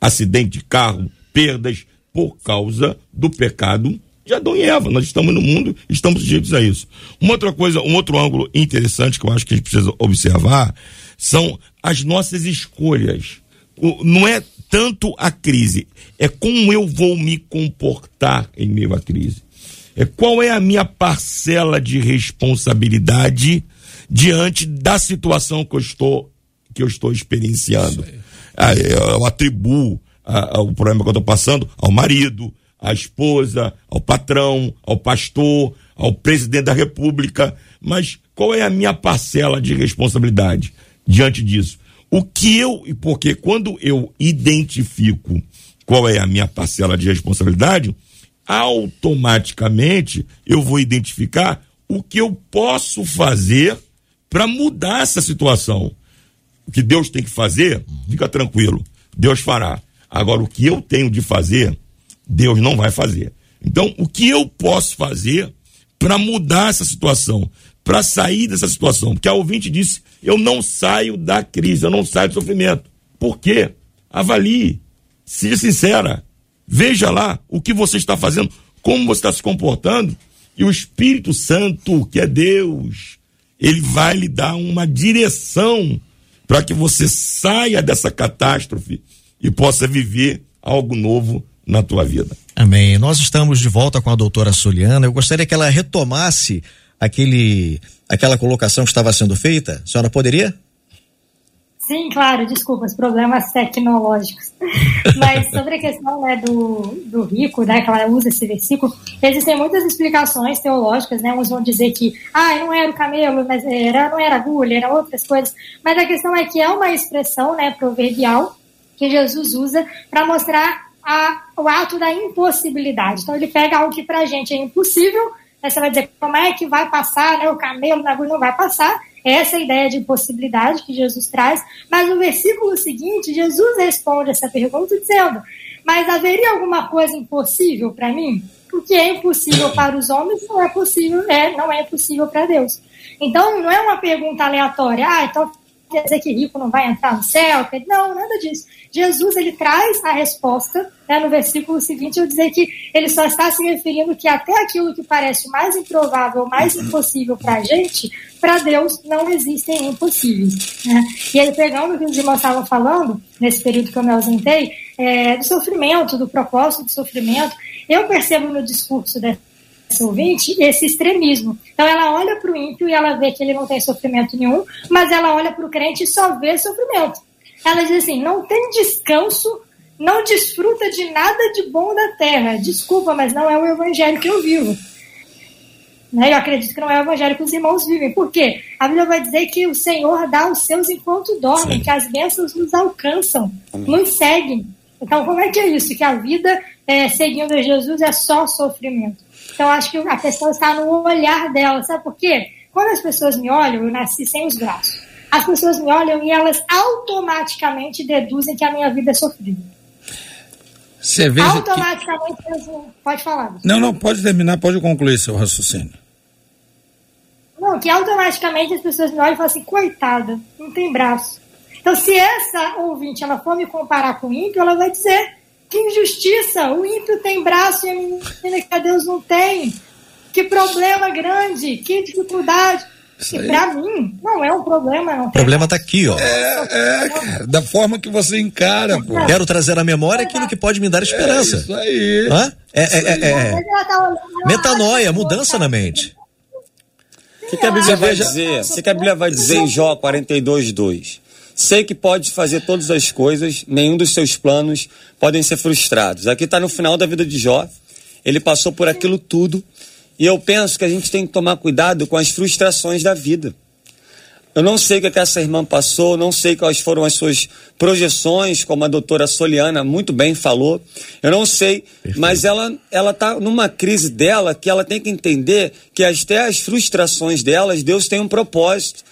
acidente de carro, perdas por causa do pecado de Adão e Eva. Nós estamos no mundo, estamos sujeitos a isso. Uma outra coisa, um outro ângulo interessante que eu acho que a gente precisa observar são as nossas escolhas. O, não é tanto a crise, é como eu vou me comportar em meio à crise. É qual é a minha parcela de responsabilidade diante da situação que eu estou que eu estou experienciando. Ah, eu atribuo o problema que eu estou passando ao marido, à esposa, ao patrão, ao pastor, ao presidente da república, mas qual é a minha parcela de responsabilidade diante disso? O que eu, porque quando eu identifico qual é a minha parcela de responsabilidade, automaticamente eu vou identificar o que eu posso fazer para mudar essa situação. O que Deus tem que fazer, fica tranquilo, Deus fará. Agora, o que eu tenho de fazer, Deus não vai fazer. Então, o que eu posso fazer para mudar essa situação, para sair dessa situação? Porque a ouvinte disse: eu não saio da crise, eu não saio do sofrimento. Por quê? Avalie, seja sincera, veja lá o que você está fazendo, como você está se comportando, e o Espírito Santo, que é Deus, ele vai lhe dar uma direção para que você saia dessa catástrofe e possa viver algo novo na tua vida. Amém. Nós estamos de volta com a doutora Soliana. Eu gostaria que ela retomasse aquele, aquela colocação que estava sendo feita. A senhora poderia? Sim, claro, desculpa, os problemas tecnológicos. Mas sobre a questão né, do, do rico, né, que ela usa esse versículo, existem muitas explicações teológicas, né? Uns vão dizer que ah, não era o camelo, mas era, não era agulha, eram outras coisas. Mas a questão é que é uma expressão né, proverbial que Jesus usa para mostrar a, o ato da impossibilidade. Então ele pega algo que para a gente é impossível, né, você vai dizer como é que vai passar, né, o camelo na agulha não vai passar, essa é a ideia de impossibilidade que Jesus traz. Mas no versículo seguinte, Jesus responde essa pergunta dizendo: Mas haveria alguma coisa impossível para mim? O que é impossível para os homens não é possível, é, não é possível para Deus. Então não é uma pergunta aleatória. Ah, então quer dizer que rico não vai entrar no céu? Não, nada disso. Jesus ele traz a resposta né, no versículo seguinte, eu dizer que ele só está se referindo que até aquilo que parece mais improvável, mais impossível para a gente, para Deus não existem impossíveis. Né? E aí, pegando o que os irmãos estavam falando, nesse período que eu me ausentei, é, do sofrimento, do propósito do sofrimento, eu percebo no discurso dessa ouvinte esse extremismo. Então ela olha para o ímpio e ela vê que ele não tem sofrimento nenhum, mas ela olha para o crente e só vê sofrimento. Ela diz assim: não tem descanso, não desfruta de nada de bom da terra. Desculpa, mas não é o evangelho que eu vivo. Né? Eu acredito que não é o evangelho que os irmãos vivem. Por quê? A Bíblia vai dizer que o Senhor dá os seus enquanto dormem, Sim. que as bênçãos nos alcançam, Amém. nos seguem. Então, como é que é isso? Que a vida é, seguindo a Jesus é só sofrimento. Então, acho que a questão está no olhar dela. Sabe por quê? Quando as pessoas me olham, eu nasci sem os braços. As pessoas me olham e elas automaticamente deduzem que a minha vida é sofrida. Você veja automaticamente que... pode falar. Não, não, pode terminar, pode concluir seu raciocínio. Não, que automaticamente as pessoas me olham e falam assim, coitada, não tem braço. Então, se essa ouvinte ela for me comparar com o ímpio, ela vai dizer que injustiça, o ímpio tem braço e a menina que a Deus não tem. Que problema grande, que dificuldade. E para mim, não é um problema. Não o problema tá aqui, ó. É, é, cara, da forma que você encara, pô. Quero trazer à memória aquilo que pode me dar esperança. É isso aí. Hã? É, é, é, é. Metanoia, mudança na mente. O que, que, a Bíblia vai dizer? O que, que a Bíblia vai dizer em Jó 42, 2? Sei que pode fazer todas as coisas, nenhum dos seus planos podem ser frustrados. Aqui está no final da vida de Jó. Ele passou por aquilo tudo e eu penso que a gente tem que tomar cuidado com as frustrações da vida. Eu não sei o que, é que essa irmã passou, não sei quais foram as suas projeções, como a doutora Soliana muito bem falou. Eu não sei, Perfeito. mas ela ela está numa crise dela que ela tem que entender que até as frustrações delas, Deus tem um propósito.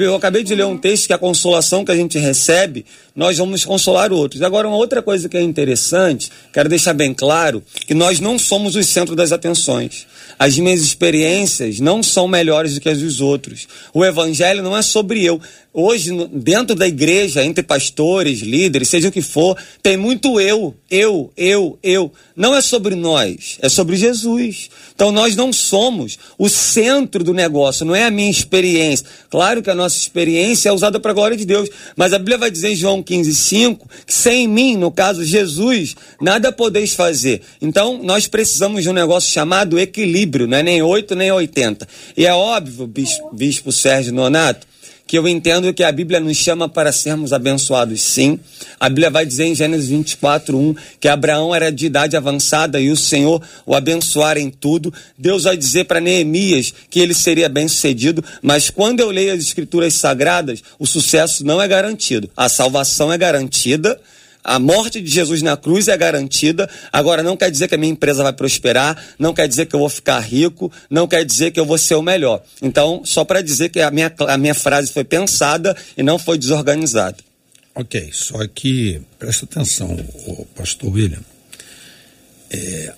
Eu acabei de ler um texto que a consolação que a gente recebe, nós vamos consolar outros. Agora, uma outra coisa que é interessante, quero deixar bem claro, que nós não somos o centro das atenções. As minhas experiências não são melhores do que as dos outros. O evangelho não é sobre eu. Hoje, dentro da igreja, entre pastores, líderes, seja o que for, tem muito eu, eu, eu, eu. Não é sobre nós, é sobre Jesus. Então nós não somos o centro do negócio, não é a minha experiência. Claro que a nossa experiência é usada para a glória de Deus, mas a Bíblia vai dizer em João 15, 5, que sem mim, no caso Jesus, nada podeis fazer. Então nós precisamos de um negócio chamado equilíbrio, não é nem 8 nem 80. E é óbvio, bispo, bispo Sérgio Nonato, que eu entendo que a Bíblia nos chama para sermos abençoados, sim. A Bíblia vai dizer em Gênesis 24, 1 que Abraão era de idade avançada e o Senhor o abençoara em tudo. Deus vai dizer para Neemias que ele seria bem sucedido, mas quando eu leio as Escrituras Sagradas, o sucesso não é garantido. A salvação é garantida a morte de Jesus na cruz é garantida. Agora, não quer dizer que a minha empresa vai prosperar, não quer dizer que eu vou ficar rico, não quer dizer que eu vou ser o melhor. Então, só para dizer que a minha, a minha frase foi pensada e não foi desorganizada. Ok, só que presta atenção, pastor William. É,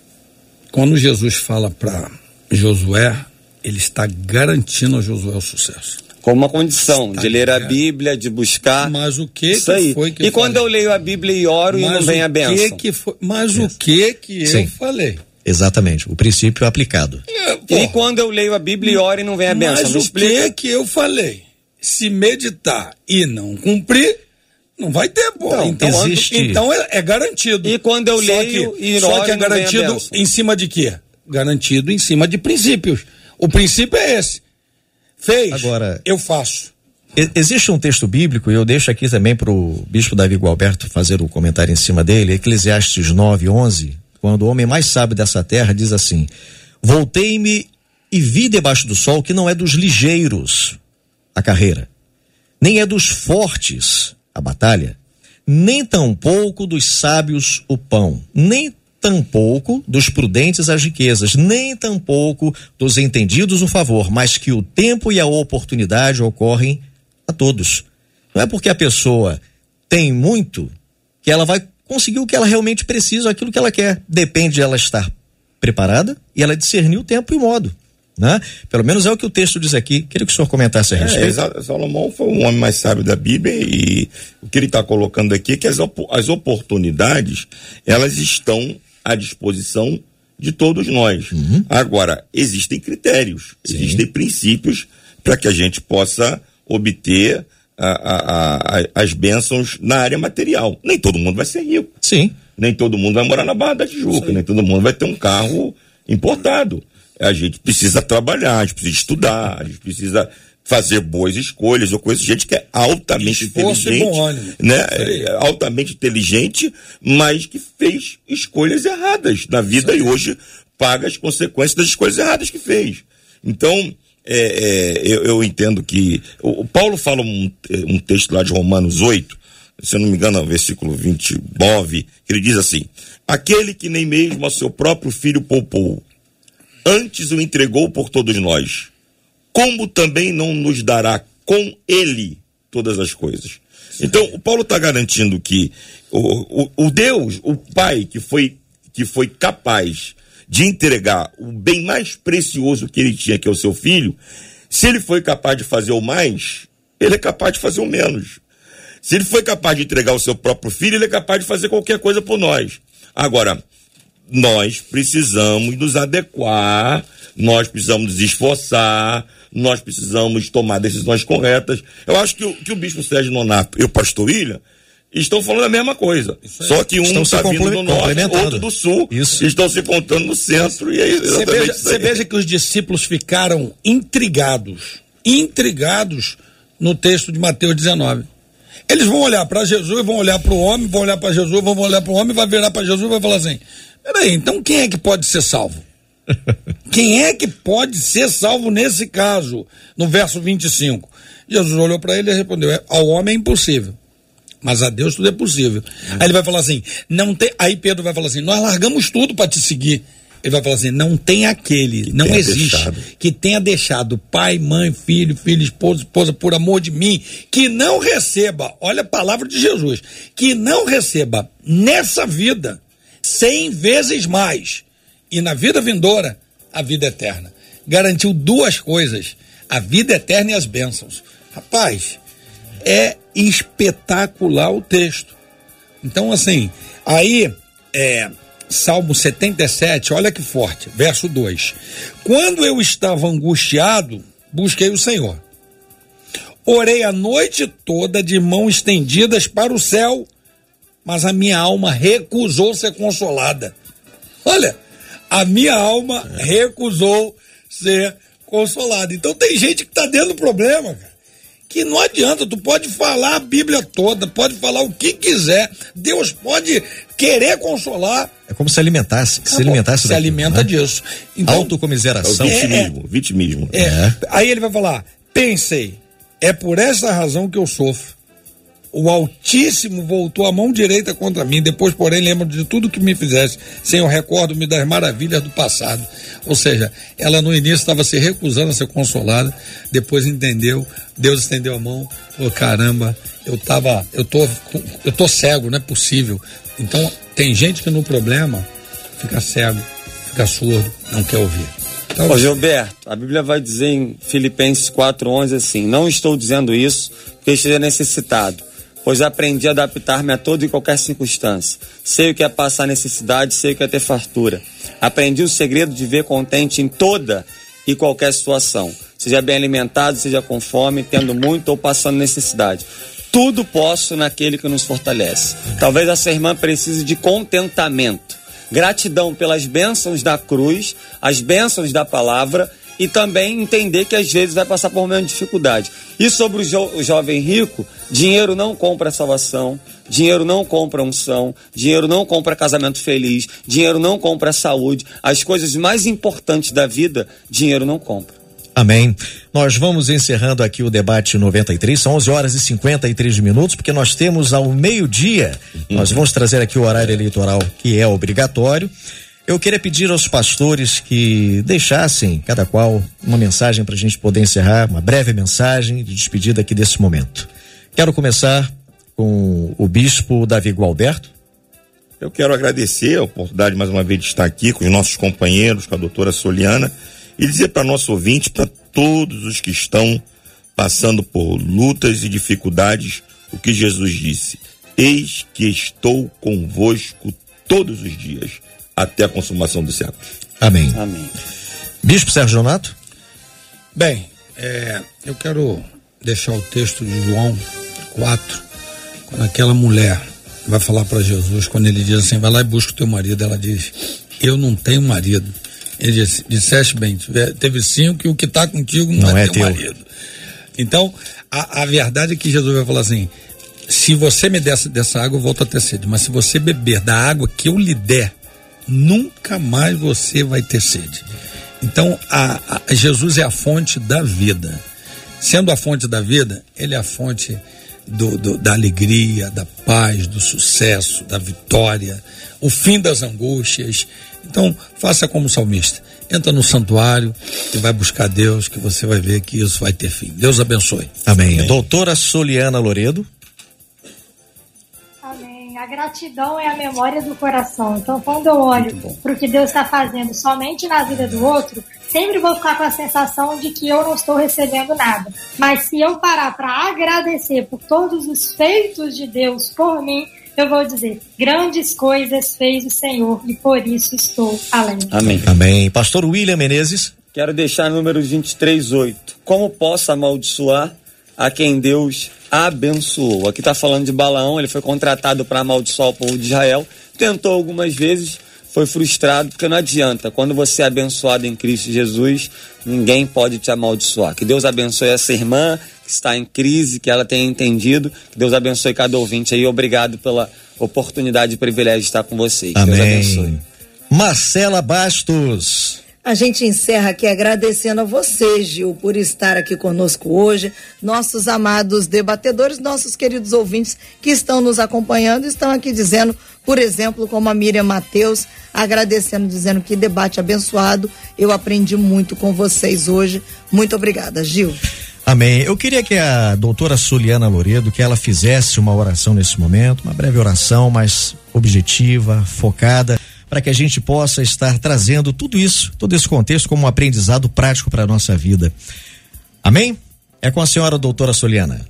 quando Jesus fala para Josué, ele está garantindo a Josué o sucesso como uma condição de ler a Bíblia, de buscar. Mas o que, Isso aí. foi que E quando falei? eu leio a Bíblia e oro mas e não vem a benção? Que que foi? Mas o que que Sim. eu falei? Exatamente, o princípio aplicado. É, e quando eu leio a Bíblia e oro e não vem a benção? Mas o que que eu falei? Se meditar e não cumprir, não vai ter, pô. Então, então, existe... então é, é, garantido. E quando eu leio que, e Só que é garantido em cima de quê? Garantido em cima de princípios. O princípio é esse. Fez. Agora, eu faço. Existe um texto bíblico, e eu deixo aqui também para o bispo Davi Gualberto fazer o comentário em cima dele, Eclesiastes 9, 11, quando o homem mais sábio dessa terra diz assim: Voltei-me e vi debaixo do sol que não é dos ligeiros a carreira, nem é dos fortes a batalha, nem tampouco dos sábios o pão, nem tampouco dos prudentes as riquezas, nem tampouco dos entendidos o favor, mas que o tempo e a oportunidade ocorrem a todos. Não é porque a pessoa tem muito que ela vai conseguir o que ela realmente precisa, aquilo que ela quer. Depende de ela estar preparada e ela discernir o tempo e o modo. Né? Pelo menos é o que o texto diz aqui. Queria que o senhor comentasse a é, respeito. É, Salomão foi um homem mais sábio da Bíblia e o que ele está colocando aqui é que as, as oportunidades elas estão à disposição de todos nós. Uhum. Agora, existem critérios, Sim. existem princípios para que a gente possa obter a, a, a, as bênçãos na área material. Nem todo mundo vai ser rico. Sim. Nem todo mundo vai morar na Barra da Tijuca, nem todo mundo vai ter um carro importado. A gente precisa trabalhar, a gente precisa estudar, a gente precisa fazer boas escolhas. Eu conheço gente que é altamente Esforço inteligente, né? É, altamente inteligente, mas que fez escolhas erradas na vida e hoje paga as consequências das escolhas erradas que fez. Então, é, é, eu, eu, entendo que. O, o Paulo fala um, um, texto lá de Romanos 8, se eu não me engano, é versículo 29, que ele diz assim: Aquele que nem mesmo a seu próprio filho poupou, antes o entregou por todos nós como também não nos dará com ele todas as coisas. Então, o Paulo está garantindo que o, o, o, Deus, o Pai, que foi, que foi capaz de entregar o bem mais precioso que ele tinha, que é o seu filho, se ele foi capaz de fazer o mais, ele é capaz de fazer o menos. Se ele foi capaz de entregar o seu próprio filho, ele é capaz de fazer qualquer coisa por nós. Agora, nós precisamos nos adequar, nós precisamos nos esforçar, nós precisamos tomar decisões corretas. Eu acho que o, que o bispo Sérgio Nonato e o pastor William estão falando a mesma coisa. Só que um está vindo do norte, outro do sul, Isso. estão se contando no centro e é você veja, você veja que os discípulos ficaram intrigados, intrigados no texto de Mateus 19. Eles vão olhar para Jesus, vão olhar para o homem, vão olhar para Jesus, vão olhar para o homem, vai virar para Jesus e vai falar assim: peraí, então quem é que pode ser salvo? Quem é que pode ser salvo nesse caso? No verso 25. Jesus olhou para ele e respondeu: é, Ao homem é impossível. Mas a Deus tudo é possível. Hum. Aí ele vai falar assim: não tem. Aí Pedro vai falar assim: nós largamos tudo para te seguir. Ele vai falar assim: não tem aquele, que não existe, deixado. que tenha deixado pai, mãe, filho, filho, esposa, esposa, por amor de mim, que não receba, olha a palavra de Jesus, que não receba nessa vida cem vezes mais e na vida vindoura a vida eterna. Garantiu duas coisas: a vida eterna e as bênçãos. Rapaz, é espetacular o texto. Então, assim, aí, é, Salmo 77, olha que forte, verso 2. Quando eu estava angustiado, busquei o Senhor. Orei a noite toda de mãos estendidas para o céu, mas a minha alma recusou ser consolada. Olha, a minha alma recusou ser consolada. Então tem gente que está dentro do problema, cara que não adianta, tu pode falar a Bíblia toda, pode falar o que quiser, Deus pode querer consolar. É como se alimentasse, se alimentasse Se alimenta né? disso. Então, Autocomiseração. É, vitimismo, é, vitimismo. É. é. Aí ele vai falar, pensei, é por essa razão que eu sofro. O Altíssimo voltou a mão direita contra mim, depois, porém, lembro de tudo que me fizesse, o recordo-me das maravilhas do passado. Ou seja, ela no início estava se recusando a ser consolada, depois entendeu, Deus estendeu a mão, falou: caramba, eu tava, eu tô, eu tô cego, não é possível. Então, tem gente que no problema fica cego, fica surdo, não quer ouvir. Então, Ô Gilberto, a Bíblia vai dizer em Filipenses 4,11 assim: Não estou dizendo isso porque esteja necessitado, pois aprendi a adaptar-me a toda e qualquer circunstância. Sei o que é passar necessidade, sei o que é ter fartura. Aprendi o segredo de ver contente em toda e qualquer situação. Seja bem alimentado, seja com fome, tendo muito ou passando necessidade. Tudo posso naquele que nos fortalece. Talvez essa irmã precise de contentamento, gratidão pelas bênçãos da cruz, as bênçãos da palavra e também entender que às vezes vai passar por momentos de dificuldade. E sobre o, jo o jovem rico, dinheiro não compra salvação, dinheiro não compra unção, dinheiro não compra casamento feliz, dinheiro não compra saúde. As coisas mais importantes da vida, dinheiro não compra. Amém. Nós vamos encerrando aqui o debate 93, são 11 horas e 53 minutos, porque nós temos ao meio-dia, nós vamos trazer aqui o horário eleitoral que é obrigatório. Eu queria pedir aos pastores que deixassem, cada qual, uma mensagem para a gente poder encerrar, uma breve mensagem de despedida aqui desse momento. Quero começar com o bispo Davi Gualberto. Eu quero agradecer a oportunidade mais uma vez de estar aqui com os nossos companheiros, com a doutora Soliana, e dizer para nosso ouvinte, para todos os que estão passando por lutas e dificuldades, o que Jesus disse: Eis que estou convosco todos os dias até a consumação dos séculos. Amém. Amém. Bispo Sérgio Donato? Bem, é, eu quero deixar o texto de João 4, quando aquela mulher vai falar para Jesus, quando ele diz assim: vai lá e busca o teu marido, ela diz: eu não tenho marido. Ele disse: disseste bem, teve cinco e o que está contigo não, não é, é, teu, teu marido. Então, a, a verdade é que Jesus vai falar assim: se você me desse dessa água, eu volto a ter sede. Mas se você beber da água que eu lhe der, nunca mais você vai ter sede. Então, a, a, Jesus é a fonte da vida. Sendo a fonte da vida, ele é a fonte do, do, da alegria, da paz, do sucesso, da vitória, o fim das angústias. Então, faça como salmista. Entra no santuário e vai buscar Deus, que você vai ver que isso vai ter fim. Deus abençoe. Amém. Amém. Doutora Soliana Loredo a gratidão é a memória do coração. Então, quando eu olho para o que Deus está fazendo somente na vida do outro, sempre vou ficar com a sensação de que eu não estou recebendo nada. Mas se eu parar para agradecer por todos os feitos de Deus por mim, eu vou dizer: grandes coisas fez o Senhor e por isso estou alegre. Amém. Amém. Pastor William Menezes. Quero deixar número 23:8. Como posso amaldiçoar a quem Deus abençoou. Aqui está falando de Balaão, ele foi contratado para amaldiçoar o povo de Israel, tentou algumas vezes, foi frustrado, porque não adianta. Quando você é abençoado em Cristo Jesus, ninguém pode te amaldiçoar. Que Deus abençoe essa irmã que está em crise, que ela tenha entendido. Que Deus abençoe cada ouvinte aí. Obrigado pela oportunidade e privilégio de estar com vocês. Amém. Deus abençoe. Marcela Bastos. A gente encerra aqui agradecendo a você, Gil, por estar aqui conosco hoje, nossos amados debatedores, nossos queridos ouvintes que estão nos acompanhando, estão aqui dizendo, por exemplo, como a Miriam Mateus, agradecendo, dizendo que debate abençoado. Eu aprendi muito com vocês hoje. Muito obrigada, Gil. Amém. Eu queria que a doutora Soliana Loredo, que ela fizesse uma oração nesse momento, uma breve oração, mais objetiva, focada para que a gente possa estar trazendo tudo isso, todo esse contexto como um aprendizado prático para a nossa vida. Amém? É com a senhora doutora Soliana.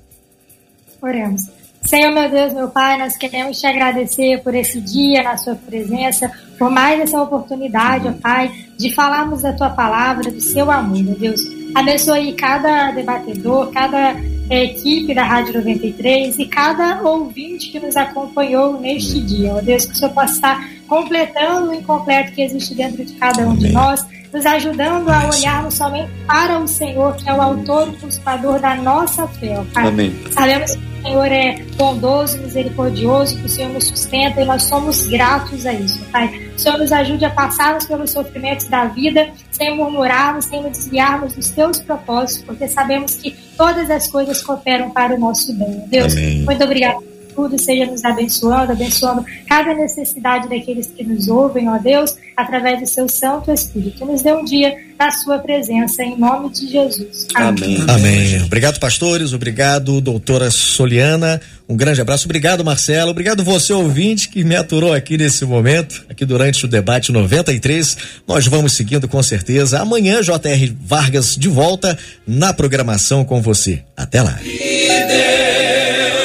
Oremos. Senhor, meu Deus, meu Pai, nós queremos te agradecer por esse dia na Sua presença, por mais essa oportunidade, ó Pai, de falarmos da Tua palavra, do Seu amor, meu Deus. Abençoe cada debatedor, cada equipe da Rádio 93 e cada ouvinte que nos acompanhou neste dia. Ó Deus, que o Senhor possa estar completando o incompleto que existe dentro de cada um de nós, nos ajudando a olharmos somente para o Senhor, que é o autor e consumador da nossa fé, Pai. Amém. Sabemos que o Senhor é bondoso, misericordioso, que o Senhor nos sustenta e nós somos gratos a isso, Pai. O Senhor nos ajude a passarmos pelos sofrimentos da vida sem murmurarmos, sem nos desviarmos dos teus propósitos, porque sabemos que todas as coisas cooperam para o nosso bem. Deus, Amém. muito obrigado tudo, seja nos abençoando, abençoando cada necessidade daqueles que nos ouvem, ó Deus, através do seu Santo Espírito. Nos dê um dia na sua presença, em nome de Jesus. Amém. Amém. Obrigado, pastores. Obrigado, doutora Soliana. Um grande abraço. Obrigado, Marcelo. Obrigado você, ouvinte, que me aturou aqui nesse momento, aqui durante o debate 93. Nós vamos seguindo com certeza. Amanhã, J.R. Vargas de volta na programação com você. Até lá.